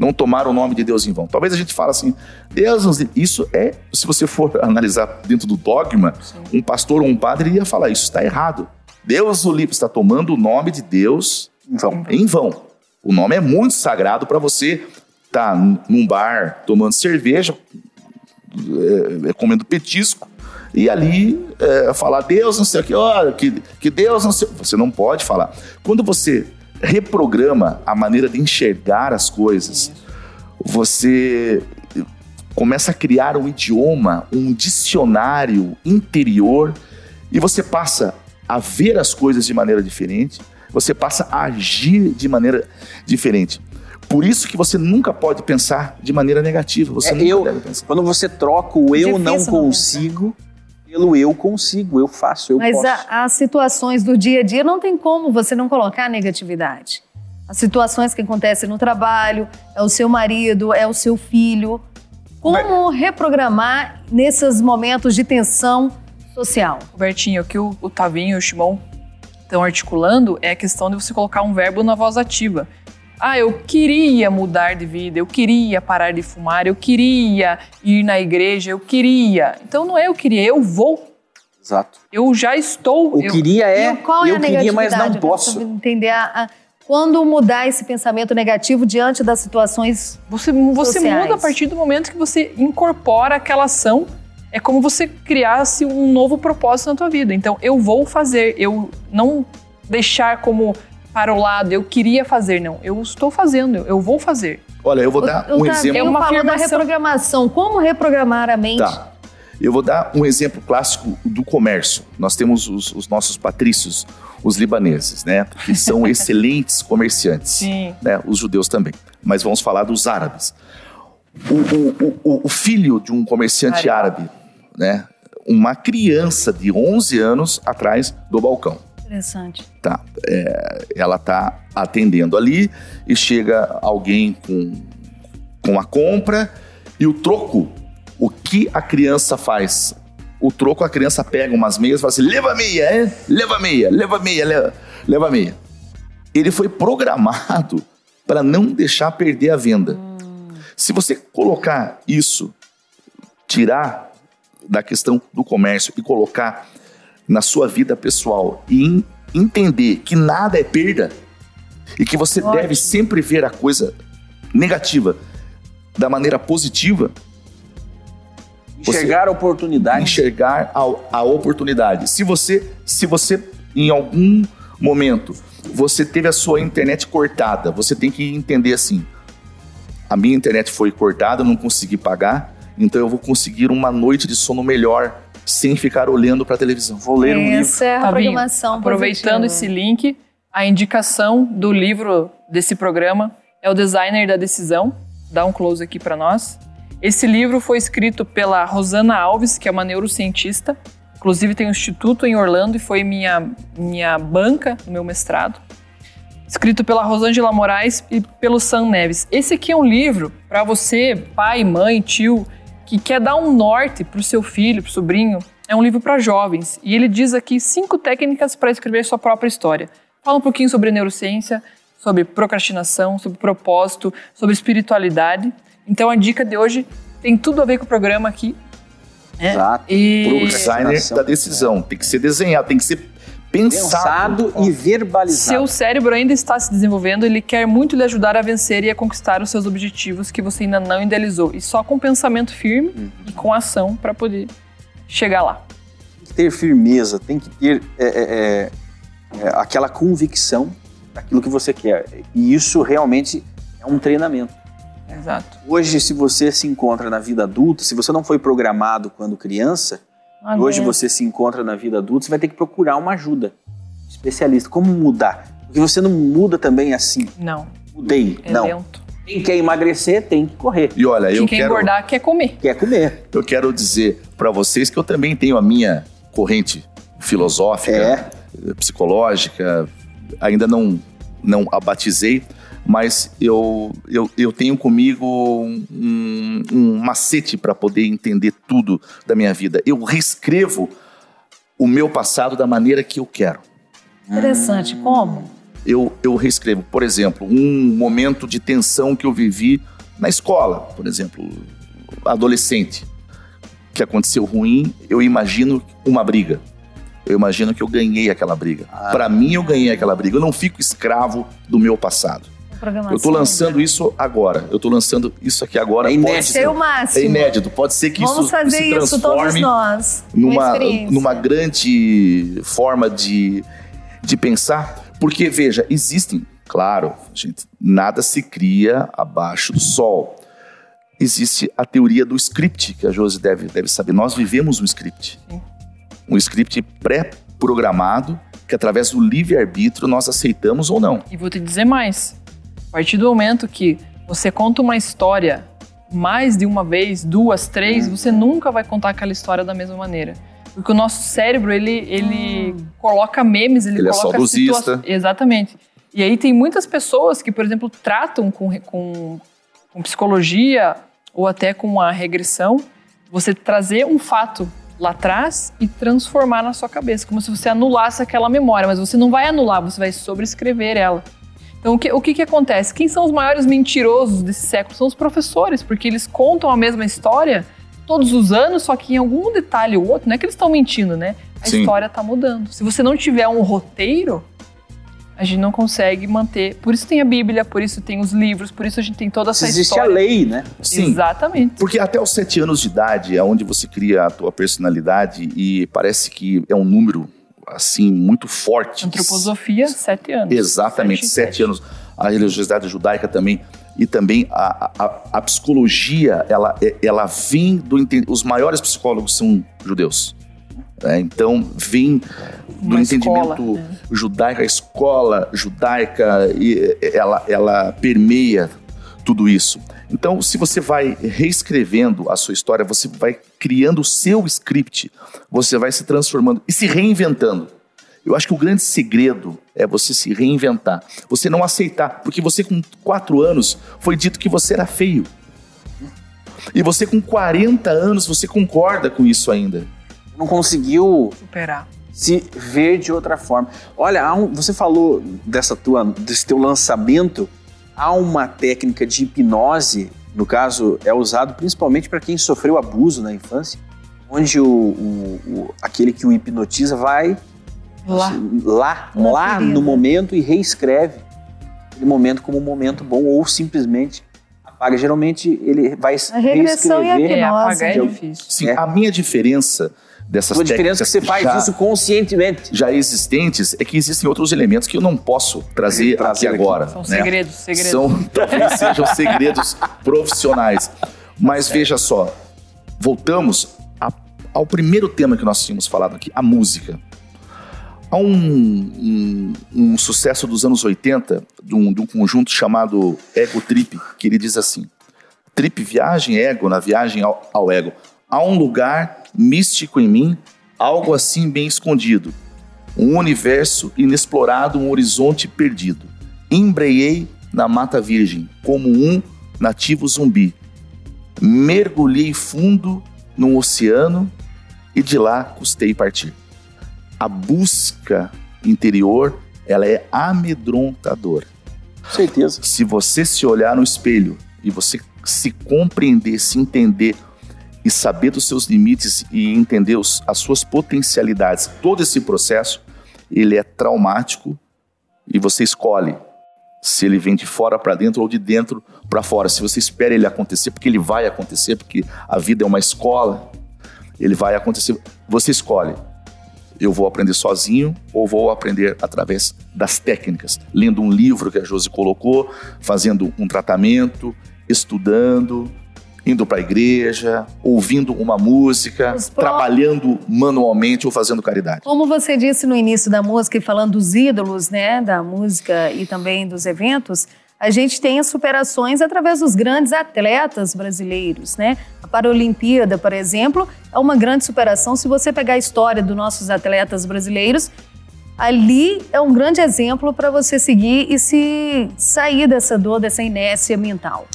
C: Não tomar o nome de Deus em vão. Talvez a gente fale assim, Deus nos... Isso é, se você for analisar dentro do dogma, um pastor ou um padre ia falar, isso está errado. Deus o livre está tomando o nome de Deus
A: Então,
C: em vão. O nome é muito sagrado para você estar num bar tomando cerveja, é, é, comendo petisco, e ali é, falar Deus não sei o que, ó, que, que Deus não sei. Você não pode falar. Quando você reprograma a maneira de enxergar as coisas, você começa a criar um idioma, um dicionário interior e você passa a ver as coisas de maneira diferente, você passa a agir de maneira diferente. Por isso que você nunca pode pensar de maneira negativa. Você
A: É,
C: nunca
A: eu-
C: deve pensar.
A: Quando você troca o eu
B: Difícil
A: não
B: não
A: consigo pelo eu consigo, eu faço, eu
B: Mas
A: posso.
B: a- as situações do dia a dia não tem como você não colocar negatividade. As situações que acontecem no trabalho, é o seu marido, é o seu filho. Como reprogramar nesses momentos de tensão social?
D: Robertinho, o que o, o Tavinho e o Shimon estão articulando é a questão de você colocar um verbo na voz ativa. Ah, eu queria mudar de vida, eu queria parar de fumar, eu queria ir na igreja, eu queria. Então não é eu queria, eu vou.
A: Exato.
D: Eu já estou.
A: O
D: eu-
A: queria é,
B: E qual é
A: eu
B: a
A: queria, mas não posso.
B: Entender a- a- quando mudar esse pensamento negativo diante das situações.
D: Você, você
B: sociais.
D: muda a partir do momento que você incorpora aquela ação. É como você criasse um novo propósito na tua vida. Então, eu vou fazer, eu não deixar como para o lado, eu queria fazer, não. Eu estou fazendo, eu vou fazer.
C: Olha, eu vou dar
B: o,
C: um
B: o
C: exemplo.
D: É uma
B: falou da reprogramação. Como reprogramar a mente?
C: Tá. Eu vou dar um exemplo clássico do comércio. Nós temos os, os nossos patrícios, os libaneses, né? Que são excelentes comerciantes.
D: Sim.
C: Né? Os judeus também. Mas vamos falar dos árabes. O, o- o- o filho de um comerciante árabe, né? Uma criança de 11 anos atrás do balcão.
B: Interessante.
C: Tá. É, ela tá atendendo ali e chega alguém com, com a compra e o troco, o que a criança faz? O troco, a criança pega umas meias e fala assim: leva meia? Leva meia, leva meia, leva, leva meia. Ele foi programado para não deixar perder a venda. Se você colocar isso, tirar da questão do comércio e colocar na sua vida pessoal e entender que nada é perda e que você
B: Ótimo.
C: deve sempre ver a coisa negativa da maneira positiva,
A: Enxergar a oportunidade.
C: enxergar a, a oportunidade. Se você, se você em algum momento você teve a sua internet cortada, você tem que entender assim: a minha internet foi cortada, eu não consegui pagar, então eu vou conseguir uma noite de sono melhor sem ficar olhando para a televisão.
A: Vou ler um livro.
B: Essa é a
D: Tavinho,
B: programação
D: Aproveitando esse link, a indicação do livro desse programa é o Designer da Decisão. Dá um close aqui para nós. Esse livro foi escrito pela Rosana Alves, que é uma neurocientista. Inclusive tem um instituto em Orlando e foi minha, minha banca no meu mestrado. Escrito pela Rosângela Moraes e pelo Sam Neves. Esse aqui é um livro para você, pai, mãe, tio, que quer dar um norte para o seu filho, para o sobrinho. É um livro para jovens. E ele diz aqui cinco técnicas para escrever sua própria história. Fala um pouquinho sobre neurociência, sobre procrastinação, sobre propósito, sobre espiritualidade. Então a dica de hoje tem tudo a ver com o programa aqui. né?
A: Exato.
D: E
C: O designer da decisão tem que ser desenhado, tem que ser pensado.
A: Pensado e verbalizado.
D: seu cérebro ainda está se desenvolvendo, ele quer muito lhe ajudar a vencer e a conquistar os seus objetivos que você ainda não idealizou. E só com pensamento firme e com ação para poder chegar lá.
A: Tem que ter firmeza, tem que ter é, é, é, é, aquela convicção daquilo que você quer. E isso realmente é um treinamento.
D: Exato.
A: Hoje, se você se encontra na vida adulta, se você não foi programado quando criança,
B: Uma
A: e hoje
B: vez.
A: você se encontra na vida adulta, você vai ter que procurar uma ajuda. Especialista. Como mudar? Porque você não muda também assim.
D: Não,
A: Mudei.
D: é
A: não.
D: lento.
A: Quem quer emagrecer tem que correr.
C: E olha,
D: Quem
C: eu
D: quer
C: quero,
D: engordar quer comer.
A: Quer comer.
C: eu quero dizer para vocês que eu também tenho a minha corrente filosófica,
A: É.
C: psicológica, ainda não, não a batizei, mas eu, eu, eu tenho comigo um, um macete para poder entender tudo da minha vida. Eu reescrevo o meu passado da maneira que eu quero.
B: Interessante. Como?
C: eu, eu reescrevo. Por exemplo, um momento de tensão que eu vivi na escola, por exemplo, adolescente, que aconteceu ruim, eu imagino uma briga. Eu imagino que eu ganhei aquela briga. Pra mim, eu ganhei aquela briga. Eu não fico escravo do meu passado.
B: Programação.
C: Eu tô lançando isso agora. Eu tô lançando isso aqui agora.
A: É
C: Pode
A: inédito.
C: ser-
B: Esse é o máximo.
C: É inédito. Pode ser que
B: Vamos
C: isso
B: fazer
C: se
B: isso todos
C: transforme
B: nós. Uma
C: numa, numa grande forma de, de pensar, porque, veja, existem, claro, gente, nada se cria abaixo do sol. existe a teoria do script, que a Josi deve, deve saber. Nós vivemos um script. Um script pré-programado que através do livre-arbítrio nós aceitamos ou não.
D: E vou te dizer mais. A partir do momento que você conta uma história mais de uma vez, duas, três,
C: Hum.
D: você nunca vai contar aquela história da mesma maneira. Porque o nosso cérebro, ele, ele coloca memes, ele,
C: Ele é
D: coloca
C: saudosista.
D: situa- Exatamente. E aí tem muitas pessoas que, por exemplo, tratam com, com, com psicologia ou até com a regressão, você trazer um fato lá atrás e transformar na sua cabeça, como se você anulasse aquela memória, mas você não vai anular, você vai sobrescrever ela. Então, o que, o que, que acontece? Quem são os maiores mentirosos desse século? São os professores, porque eles contam a mesma história todos os anos, só que em algum detalhe ou outro, não é que eles estão mentindo, né? A
C: Sim.
D: história está mudando. Se você não tiver um roteiro, a gente não consegue manter. Por isso tem a Bíblia, por isso tem os livros, por isso a gente tem toda essa
A: Existe
D: história.
A: a lei, né?
C: Sim,
D: Exatamente.
C: porque até os sete anos de idade é onde você cria a tua personalidade e parece que é um número assim muito forte.
D: Antroposofia, sete anos.
C: Exatamente,
D: Sete em
C: sete anos. A religiosidade judaica também e também a, a, a psicologia, ela, ela vem do os maiores psicólogos são judeus. né? então vem do
D: Uma escola,
C: entendimento
D: né?
C: judaico, a escola judaica, e ela, ela permeia tudo isso. Então, se você vai reescrevendo a sua história, você vai criando o seu script, você vai se transformando e se reinventando. Eu acho que o grande segredo é você se reinventar. Você não aceitar, porque você com quatro anos foi dito que você era feio. E você com 40 anos, você concorda com isso ainda.
A: Não conseguiu
D: Superar.
A: se ver de outra forma. Olha, um- você falou dessa tua, desse teu lançamento, há uma técnica de hipnose, no caso, é usado principalmente para quem sofreu abuso na infância, onde o, o- o- aquele que o hipnotiza vai
D: Lá.
A: lá,
B: Na
A: lá no momento e reescreve aquele momento como um momento bom ou simplesmente apaga. Geralmente ele vai
B: A regressão e a
A: reescrever.
D: É, apagar é difícil.
C: Sim,
A: É.
C: a minha diferença dessas
A: A diferença é que você faz
C: já,
A: isso conscientemente.
C: já existentes é que existem outros elementos que eu não posso trazer,
A: Trazer
C: aqui
A: aqui.
C: agora.
D: São
C: né?
D: segredos, segredos.
C: São, talvez sejam segredos profissionais. Mas veja só, voltamos a- ao primeiro tema que nós tínhamos falado aqui, a música. Há um, um- um sucesso dos anos 80, de um, de um conjunto chamado Ego Trip, que ele diz assim: Trip, viagem, ego, na viagem ao, ao ego. Há um lugar místico em mim, algo assim bem escondido. Um universo inexplorado, um horizonte perdido. Embreiei na mata virgem, como um nativo zumbi. Mergulhei fundo no oceano e de lá custei partir. A busca interior, ela é amedrontadora.
A: Certeza.
C: Se você se olhar no espelho e você se compreender, se entender e saber dos seus limites e entender os- as suas potencialidades, todo esse processo, ele é traumático e você escolhe se ele vem de fora para dentro ou de dentro para fora. Se você espera ele acontecer, porque ele vai acontecer, porque a vida é uma escola, ele vai acontecer. Você escolhe. Eu vou aprender sozinho ou vou aprender através das técnicas, lendo um livro que a Josi colocou, fazendo um tratamento, estudando, indo para a igreja, ouvindo uma música, trabalhando manualmente ou fazendo caridade.
B: Como você disse no início da música e falando dos ídolos, né, da música e também dos eventos, a gente tem as superações através dos grandes atletas brasileiros, né? A Paralimpíada, por exemplo, é uma grande superação. Se você pegar a história dos nossos atletas brasileiros, ali é um grande exemplo para você seguir e se sair dessa dor, dessa inércia mental.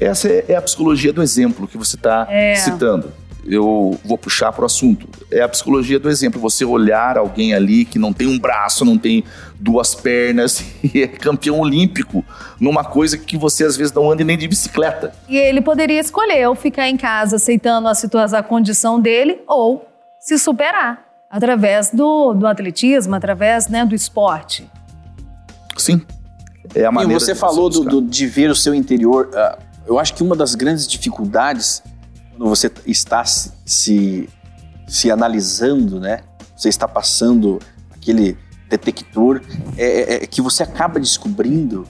C: Essa é é a psicologia do exemplo que você está
B: É.
C: citando. Eu vou puxar para o assunto. É a psicologia do exemplo. Você olhar alguém ali que não tem um braço, não tem duas pernas e é campeão olímpico numa coisa que você às vezes não anda nem de bicicleta.
B: E ele poderia escolher ou ficar em casa aceitando a situação, a condição dele, ou se superar através do, do atletismo, através né, do esporte.
C: Sim. É a
A: E
C: maneira
A: você
C: de
A: falou do, do- de ver o seu interior. ah, eu acho que uma das grandes dificuldades quando você está se, se, se analisando, né? Você está passando aquele detector, é, é- é que você acaba descobrindo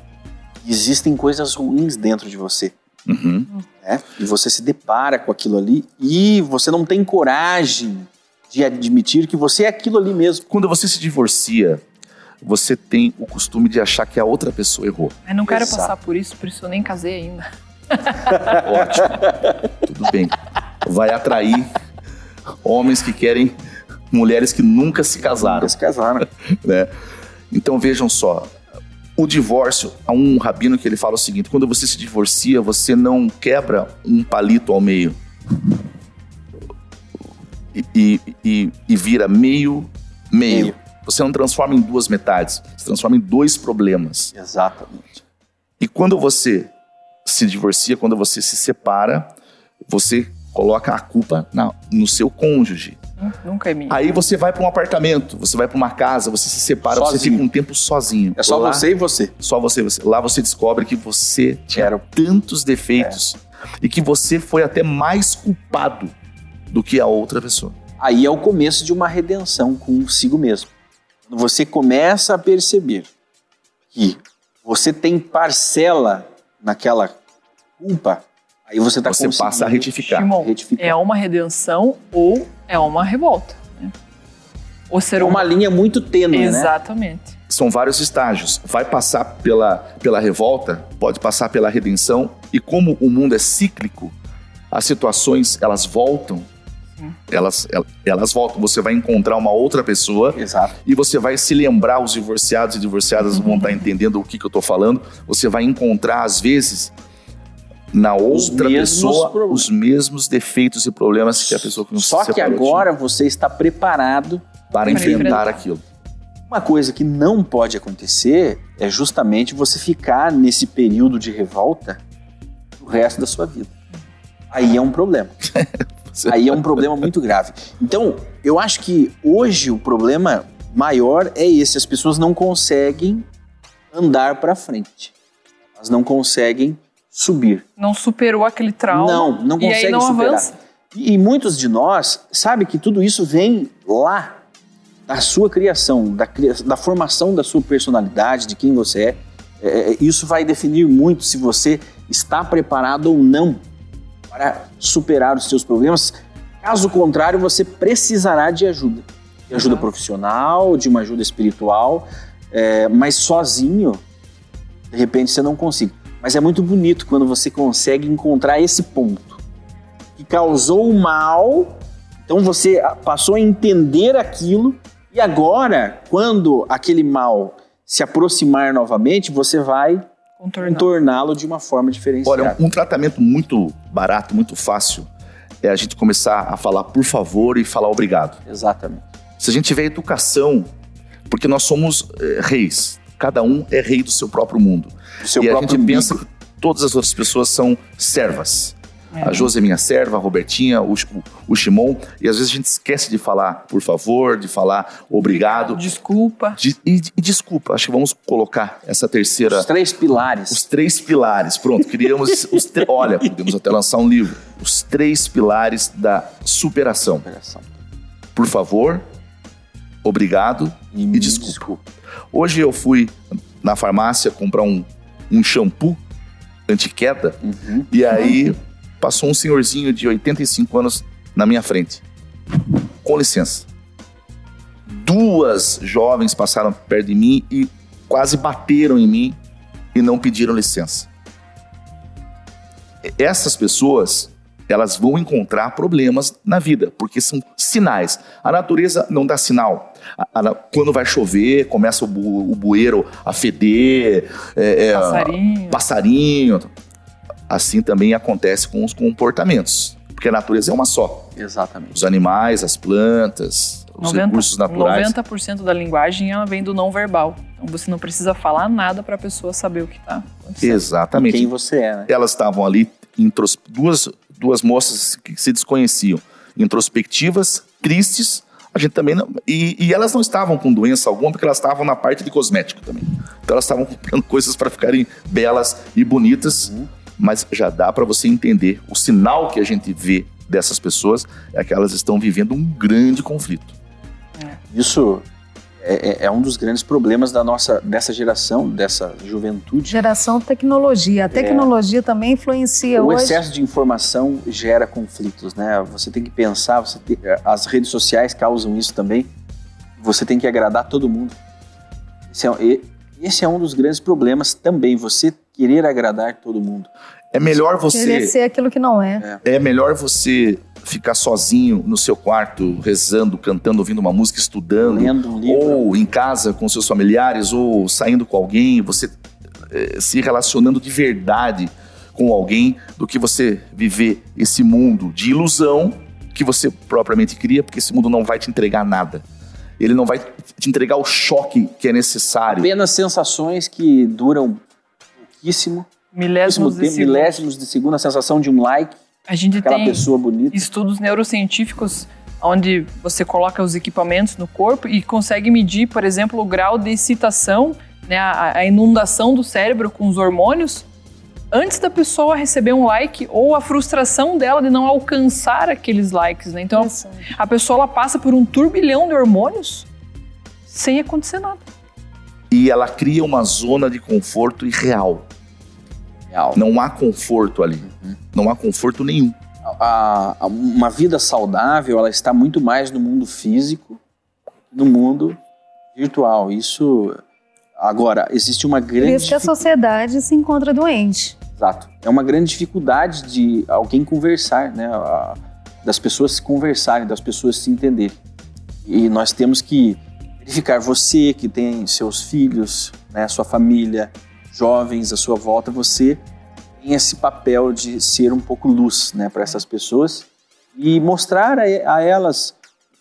A: que existem coisas ruins dentro de você.
C: Uhum.
A: né? E você se depara com aquilo ali e você não tem coragem de admitir que você é aquilo ali mesmo.
C: Quando você se divorcia, você tem o costume de achar que a outra pessoa errou.
D: Eu não quero
A: Exato.
D: passar por isso, por isso eu nem casei ainda.
C: Ótimo. Tudo bem. Vai atrair homens que querem mulheres que nunca se casaram.
A: Nunca se casaram.
C: né? Então vejam só, o divórcio, há um rabino que ele fala o seguinte: quando você se divorcia, você não quebra um palito ao meio e, e, e- vira meio, meio.
A: Meio.
C: Você não transforma em duas metades, você transforma em dois problemas.
A: Exatamente.
C: E quando você se divorcia, quando você se separa, você coloca a culpa na- no seu cônjuge.
D: Hum, Nunca é minha.
C: Aí você vai para um apartamento, você vai para uma casa, você se separa, você
A: Sozinho.
C: fica um tempo sozinho.
A: É só
C: Lá-
A: você e você.
C: Só você, você. Lá você descobre que você tinha
A: Era-
C: tantos defeitos e que você foi até mais culpado do que a outra pessoa.
A: Aí é o começo de uma redenção consigo mesmo. Quando você começa a perceber que você tem parcela naquela culpa, aí você está
C: Você passa a retificar.
D: Shimon,
A: retificar.
D: é uma redenção ou é uma revolta. Né? O ser
A: É uma
D: humano.
A: linha muito tênue, né?
D: Exatamente.
C: São vários estágios. Vai passar pela, pela revolta, pode passar pela redenção, e como o mundo é cíclico, as situações elas voltam.
D: Sim.
C: Elas, el- elas voltam. Você vai encontrar uma outra pessoa
A: Exato.
C: e você vai se lembrar, os divorciados e divorciadas vão estar entendendo o que, que eu estou falando. Você vai encontrar, às vezes, na
A: Os
C: outra
A: mesmos
C: pessoa,
A: problemas.
C: os mesmos defeitos e problemas que a pessoa que não
A: Só
C: se
A: que agora você está preparado.
C: tinha para
D: Para
C: enfrentar
D: enfrentar.
C: aquilo.
A: Uma coisa que não pode acontecer é justamente você ficar nesse período de revolta o resto da sua vida. Aí é um problema. Aí é um problema muito grave. Então, eu acho que hoje o problema maior é esse: as pessoas não conseguem andar para frente. Elas não conseguem subir.
D: Não superou aquele trauma.
A: Não, não
D: e aí
A: consegue
D: não
A: superar.
D: avança.
A: E, e muitos de nós sabem que tudo isso vem lá da sua criação, da, cria- da formação da sua personalidade, de quem você é. É, é, Isso vai definir muito se você está preparado ou não para superar os seus problemas. Caso contrário, você precisará de ajuda. De ajuda
D: Uhum.
A: profissional, de uma ajuda espiritual, é, mas sozinho, de repente você não consiga. Mas é muito bonito quando você consegue encontrar esse ponto que causou o mal, então você passou a entender aquilo, e agora, quando aquele mal se aproximar novamente, você vai. Contorná-lo de uma forma diferenciada.
C: Olha, um tratamento muito barato, muito fácil, é a gente começar a falar por favor e falar obrigado.
A: Exatamente.
C: Se a gente tiver educação, porque nós somos eh, reis, cada um é rei do seu próprio mundo.
A: O seu
C: e a
A: próprio
C: gente
A: umbigo.
C: pensa que todas as outras pessoas são servas.
D: É.
C: A Josi é minha serva, a Robertinha, o, o, o Shimon, e às vezes a gente esquece de falar por favor, de falar obrigado.
D: Desculpa.
C: De- e, e desculpa, acho que vamos colocar essa terceira
A: Os três pilares.
C: os três pilares. Pronto, criamos os tre- Olha, podemos até lançar um livro. Os três pilares da superação.
A: Operação.
C: Por favor, obrigado
A: E,
C: e desculpa. Hoje eu fui na farmácia comprar um, um shampoo anti-queda
A: Uhum.
C: e aí passou um senhorzinho de 85 anos na minha frente. Com licença. Duas jovens passaram perto de mim e quase bateram em mim e não pediram licença. Essas pessoas, elas vão encontrar problemas na vida, porque são sinais. A natureza não dá sinal. Quando vai chover, começa o, bu- o bueiro a feder, é, é,
D: Passarinho.
C: Assim também acontece com os comportamentos, porque a natureza é uma só.
A: Exatamente.
C: Os animais, as plantas, os
D: 90,
C: recursos naturais.
D: 90% da linguagem ela vem do não verbal. Então você não precisa falar nada para a pessoa saber o que está acontecendo.
C: Exatamente.
A: Quem você é, né?
C: Elas estavam ali, intros- duas, duas moças que se desconheciam, introspectivas, tristes. A gente também não, e, e elas não estavam com doença alguma, porque elas estavam na parte de cosmético também. Então elas estavam comprando coisas para ficarem belas e bonitas, mas já dá para você entender. O sinal que a gente vê dessas pessoas é que elas estão vivendo um grande conflito.
A: Isso é, é, é um dos grandes problemas da nossa, dessa geração, dessa juventude.
B: Geração tecnologia. A tecnologia também influencia
A: o
B: hoje.
A: excesso de informação gera conflitos, né? Você tem que pensar, você tem- as redes sociais causam isso também. Você tem que agradar todo mundo. Esse é, esse é um dos grandes problemas também, você querer agradar todo mundo.
C: É melhor
B: Querer
C: você
B: ser aquilo que não é.
C: é melhor você ficar sozinho no seu quarto, rezando, cantando, ouvindo uma música, estudando,
A: Lendo um livro.
C: ou em casa com seus familiares, ou saindo com alguém, você eh, se relacionando de verdade com alguém, do que você viver esse mundo de ilusão que você propriamente cria, porque esse mundo não vai te entregar nada. Ele não vai te entregar o choque que é necessário.
A: Apenas sensações que duram pouquíssimo,
D: Milésimos
A: pouquíssimo
D: de
A: tempo,
D: segundo.
A: milésimos de segundo, a sensação de um like,
D: A gente
A: aquela
D: tem
A: pessoa bonita.
D: estudos neurocientíficos onde você coloca os equipamentos no corpo e consegue medir, por exemplo, o grau de excitação, né, a, a inundação do cérebro com os hormônios antes da pessoa receber um like ou a frustração dela de não alcançar aqueles likes, né? Então
B: Interessante.
D: a pessoa ela passa por um turbilhão de hormônios sem acontecer nada.
C: E ela cria uma zona de conforto irreal.
A: Real.
C: Não há conforto ali. Não há conforto nenhum.
A: a, a- uma vida saudável ela está muito mais no mundo físico no mundo virtual isso agora existe uma
B: Por
A: grande
B: isso que a sociedade se encontra doente.
A: Exato. é uma grande dificuldade de alguém conversar né? A- das pessoas se conversarem das pessoas se entenderem e nós temos que verificar você que tem seus filhos né? Sua família jovens à sua volta você tem esse papel de ser um pouco luz né, para essas pessoas e mostrar a, a elas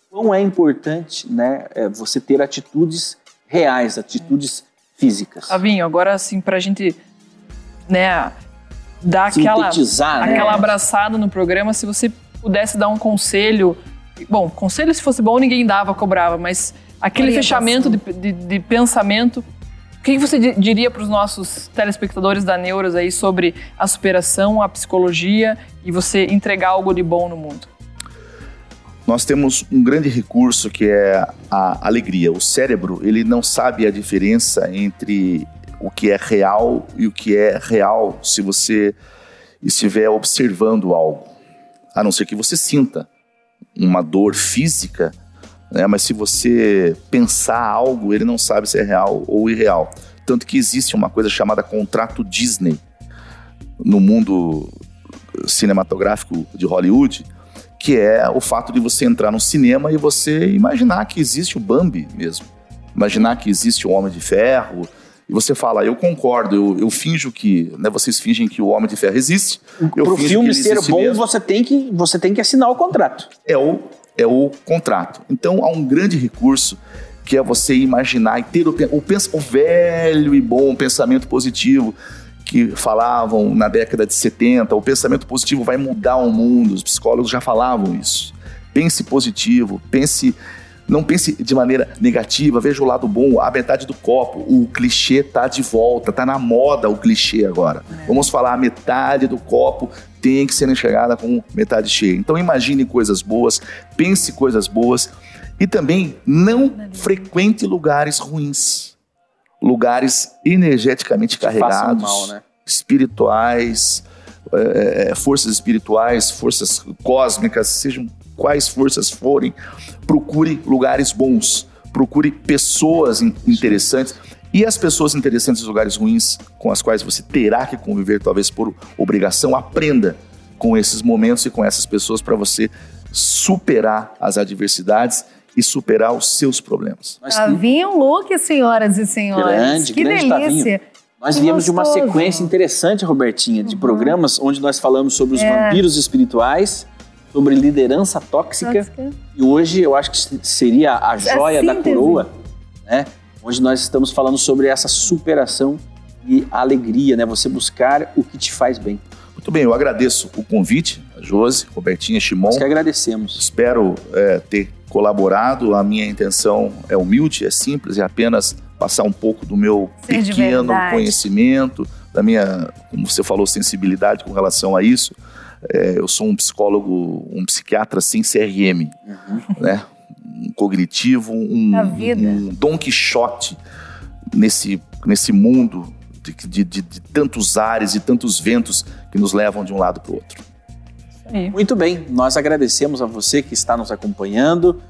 A: quão é importante né, é, você ter atitudes reais, atitudes físicas.
D: Avinho, agora assim, pra gente, né, dar aquela,
A: né?
D: aquela abraçada no programa, se você pudesse dar um conselho. Bom, conselho se fosse bom ninguém dava, cobrava, mas aquele fechamento de, de- de pensamento. O que você di- diria para os nossos telespectadores da Neuras aí sobre a superação, a psicologia e você entregar algo de bom no mundo?
C: Nós temos um grande recurso que é a alegria. O cérebro, ele não sabe a diferença entre o que é real e o que é real se você estiver observando algo. A não ser que você sinta uma dor física, né? mas se você pensar algo, ele não sabe se é real ou irreal. Tanto que existe uma coisa chamada contrato Disney no mundo cinematográfico de Hollywood, que é o fato de você entrar no cinema e você imaginar que existe o Bambi mesmo. Imaginar que existe o Homem de Ferro. E você fala, eu concordo, eu, eu finjo que. Né, vocês fingem que o Homem de Ferro existe.
A: Para o filme ser bom,
C: mesmo.
A: você tem, que, você tem que assinar o contrato.
C: é o, é o contrato. Então há um grande recurso que é você imaginar e ter o, o, o velho e bom pensamento positivo que falavam na década de 70, o pensamento positivo vai mudar o mundo, os psicólogos já falavam isso. Pense positivo, pense não pense de maneira negativa, veja o lado bom, a metade do copo, o clichê tá de volta, tá na moda o clichê agora. Vamos falar a metade do copo tem que ser enxergada como metade cheia. Então imagine coisas boas, pense coisas boas e também não frequente lugares ruins. Lugares energeticamente carregados,
A: mal, né?
C: espirituais, é, é, forças espirituais, forças cósmicas, sejam quais forças forem, procure lugares bons, procure pessoas in- interessantes. E as pessoas interessantes nos lugares ruins, com as quais você terá que conviver, talvez por obrigação, aprenda com esses momentos e com essas pessoas para você superar as adversidades e superar os seus problemas.
B: Tavinho um look, senhoras e senhores.
A: Grande,
B: que
A: grande
B: delícia.
A: nós
B: que
A: viemos de uma sequência interessante, Robertinha,
B: Uhum.
A: de programas onde nós falamos sobre os
B: É.
A: vampiros espirituais, sobre liderança tóxica.
B: Tóxica.
A: E hoje eu acho que seria a joia da
B: síntese.
A: coroa, né? Onde nós estamos falando sobre essa superação e alegria, né? Você buscar o que te faz bem.
C: Muito bem, eu agradeço o convite, a Josi, Robertinha, Shimon.
A: Nós que agradecemos.
C: Espero é, ter colaborado. A minha intenção é humilde, é simples, é apenas passar um pouco do meu
B: Ser
C: pequeno conhecimento, da minha, como você falou, sensibilidade com relação a isso. É, eu sou um psicólogo, um psiquiatra sem CRM,
A: Uhum.
C: né? um cognitivo, um, um Don Quixote nesse, nesse mundo de, de, de, de tantos ares e tantos ventos que nos levam de um lado para o outro.
A: Muito bem, nós agradecemos a você que está nos acompanhando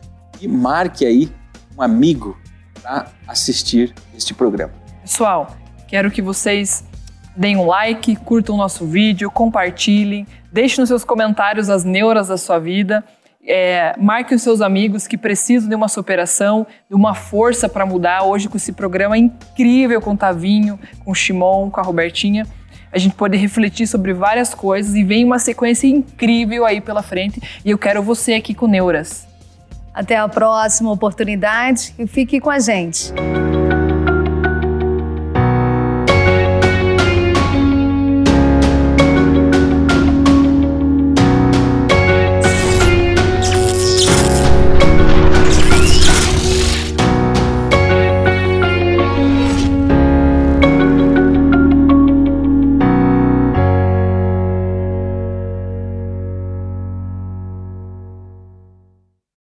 A: e marque aí um amigo para assistir este programa.
D: Pessoal, quero que vocês deem um like, curtam o nosso vídeo, compartilhem, deixem nos seus comentários as neuras da sua vida. É, marque os seus amigos que precisam de uma superação, de uma força para mudar. Hoje, com esse programa incrível com o Tavinho, com o Shimon, com a Robertinha, a gente pode refletir sobre várias coisas e vem uma sequência incrível aí pela frente. E eu quero você aqui com Neuras.
B: Até a próxima oportunidade e fique com a gente.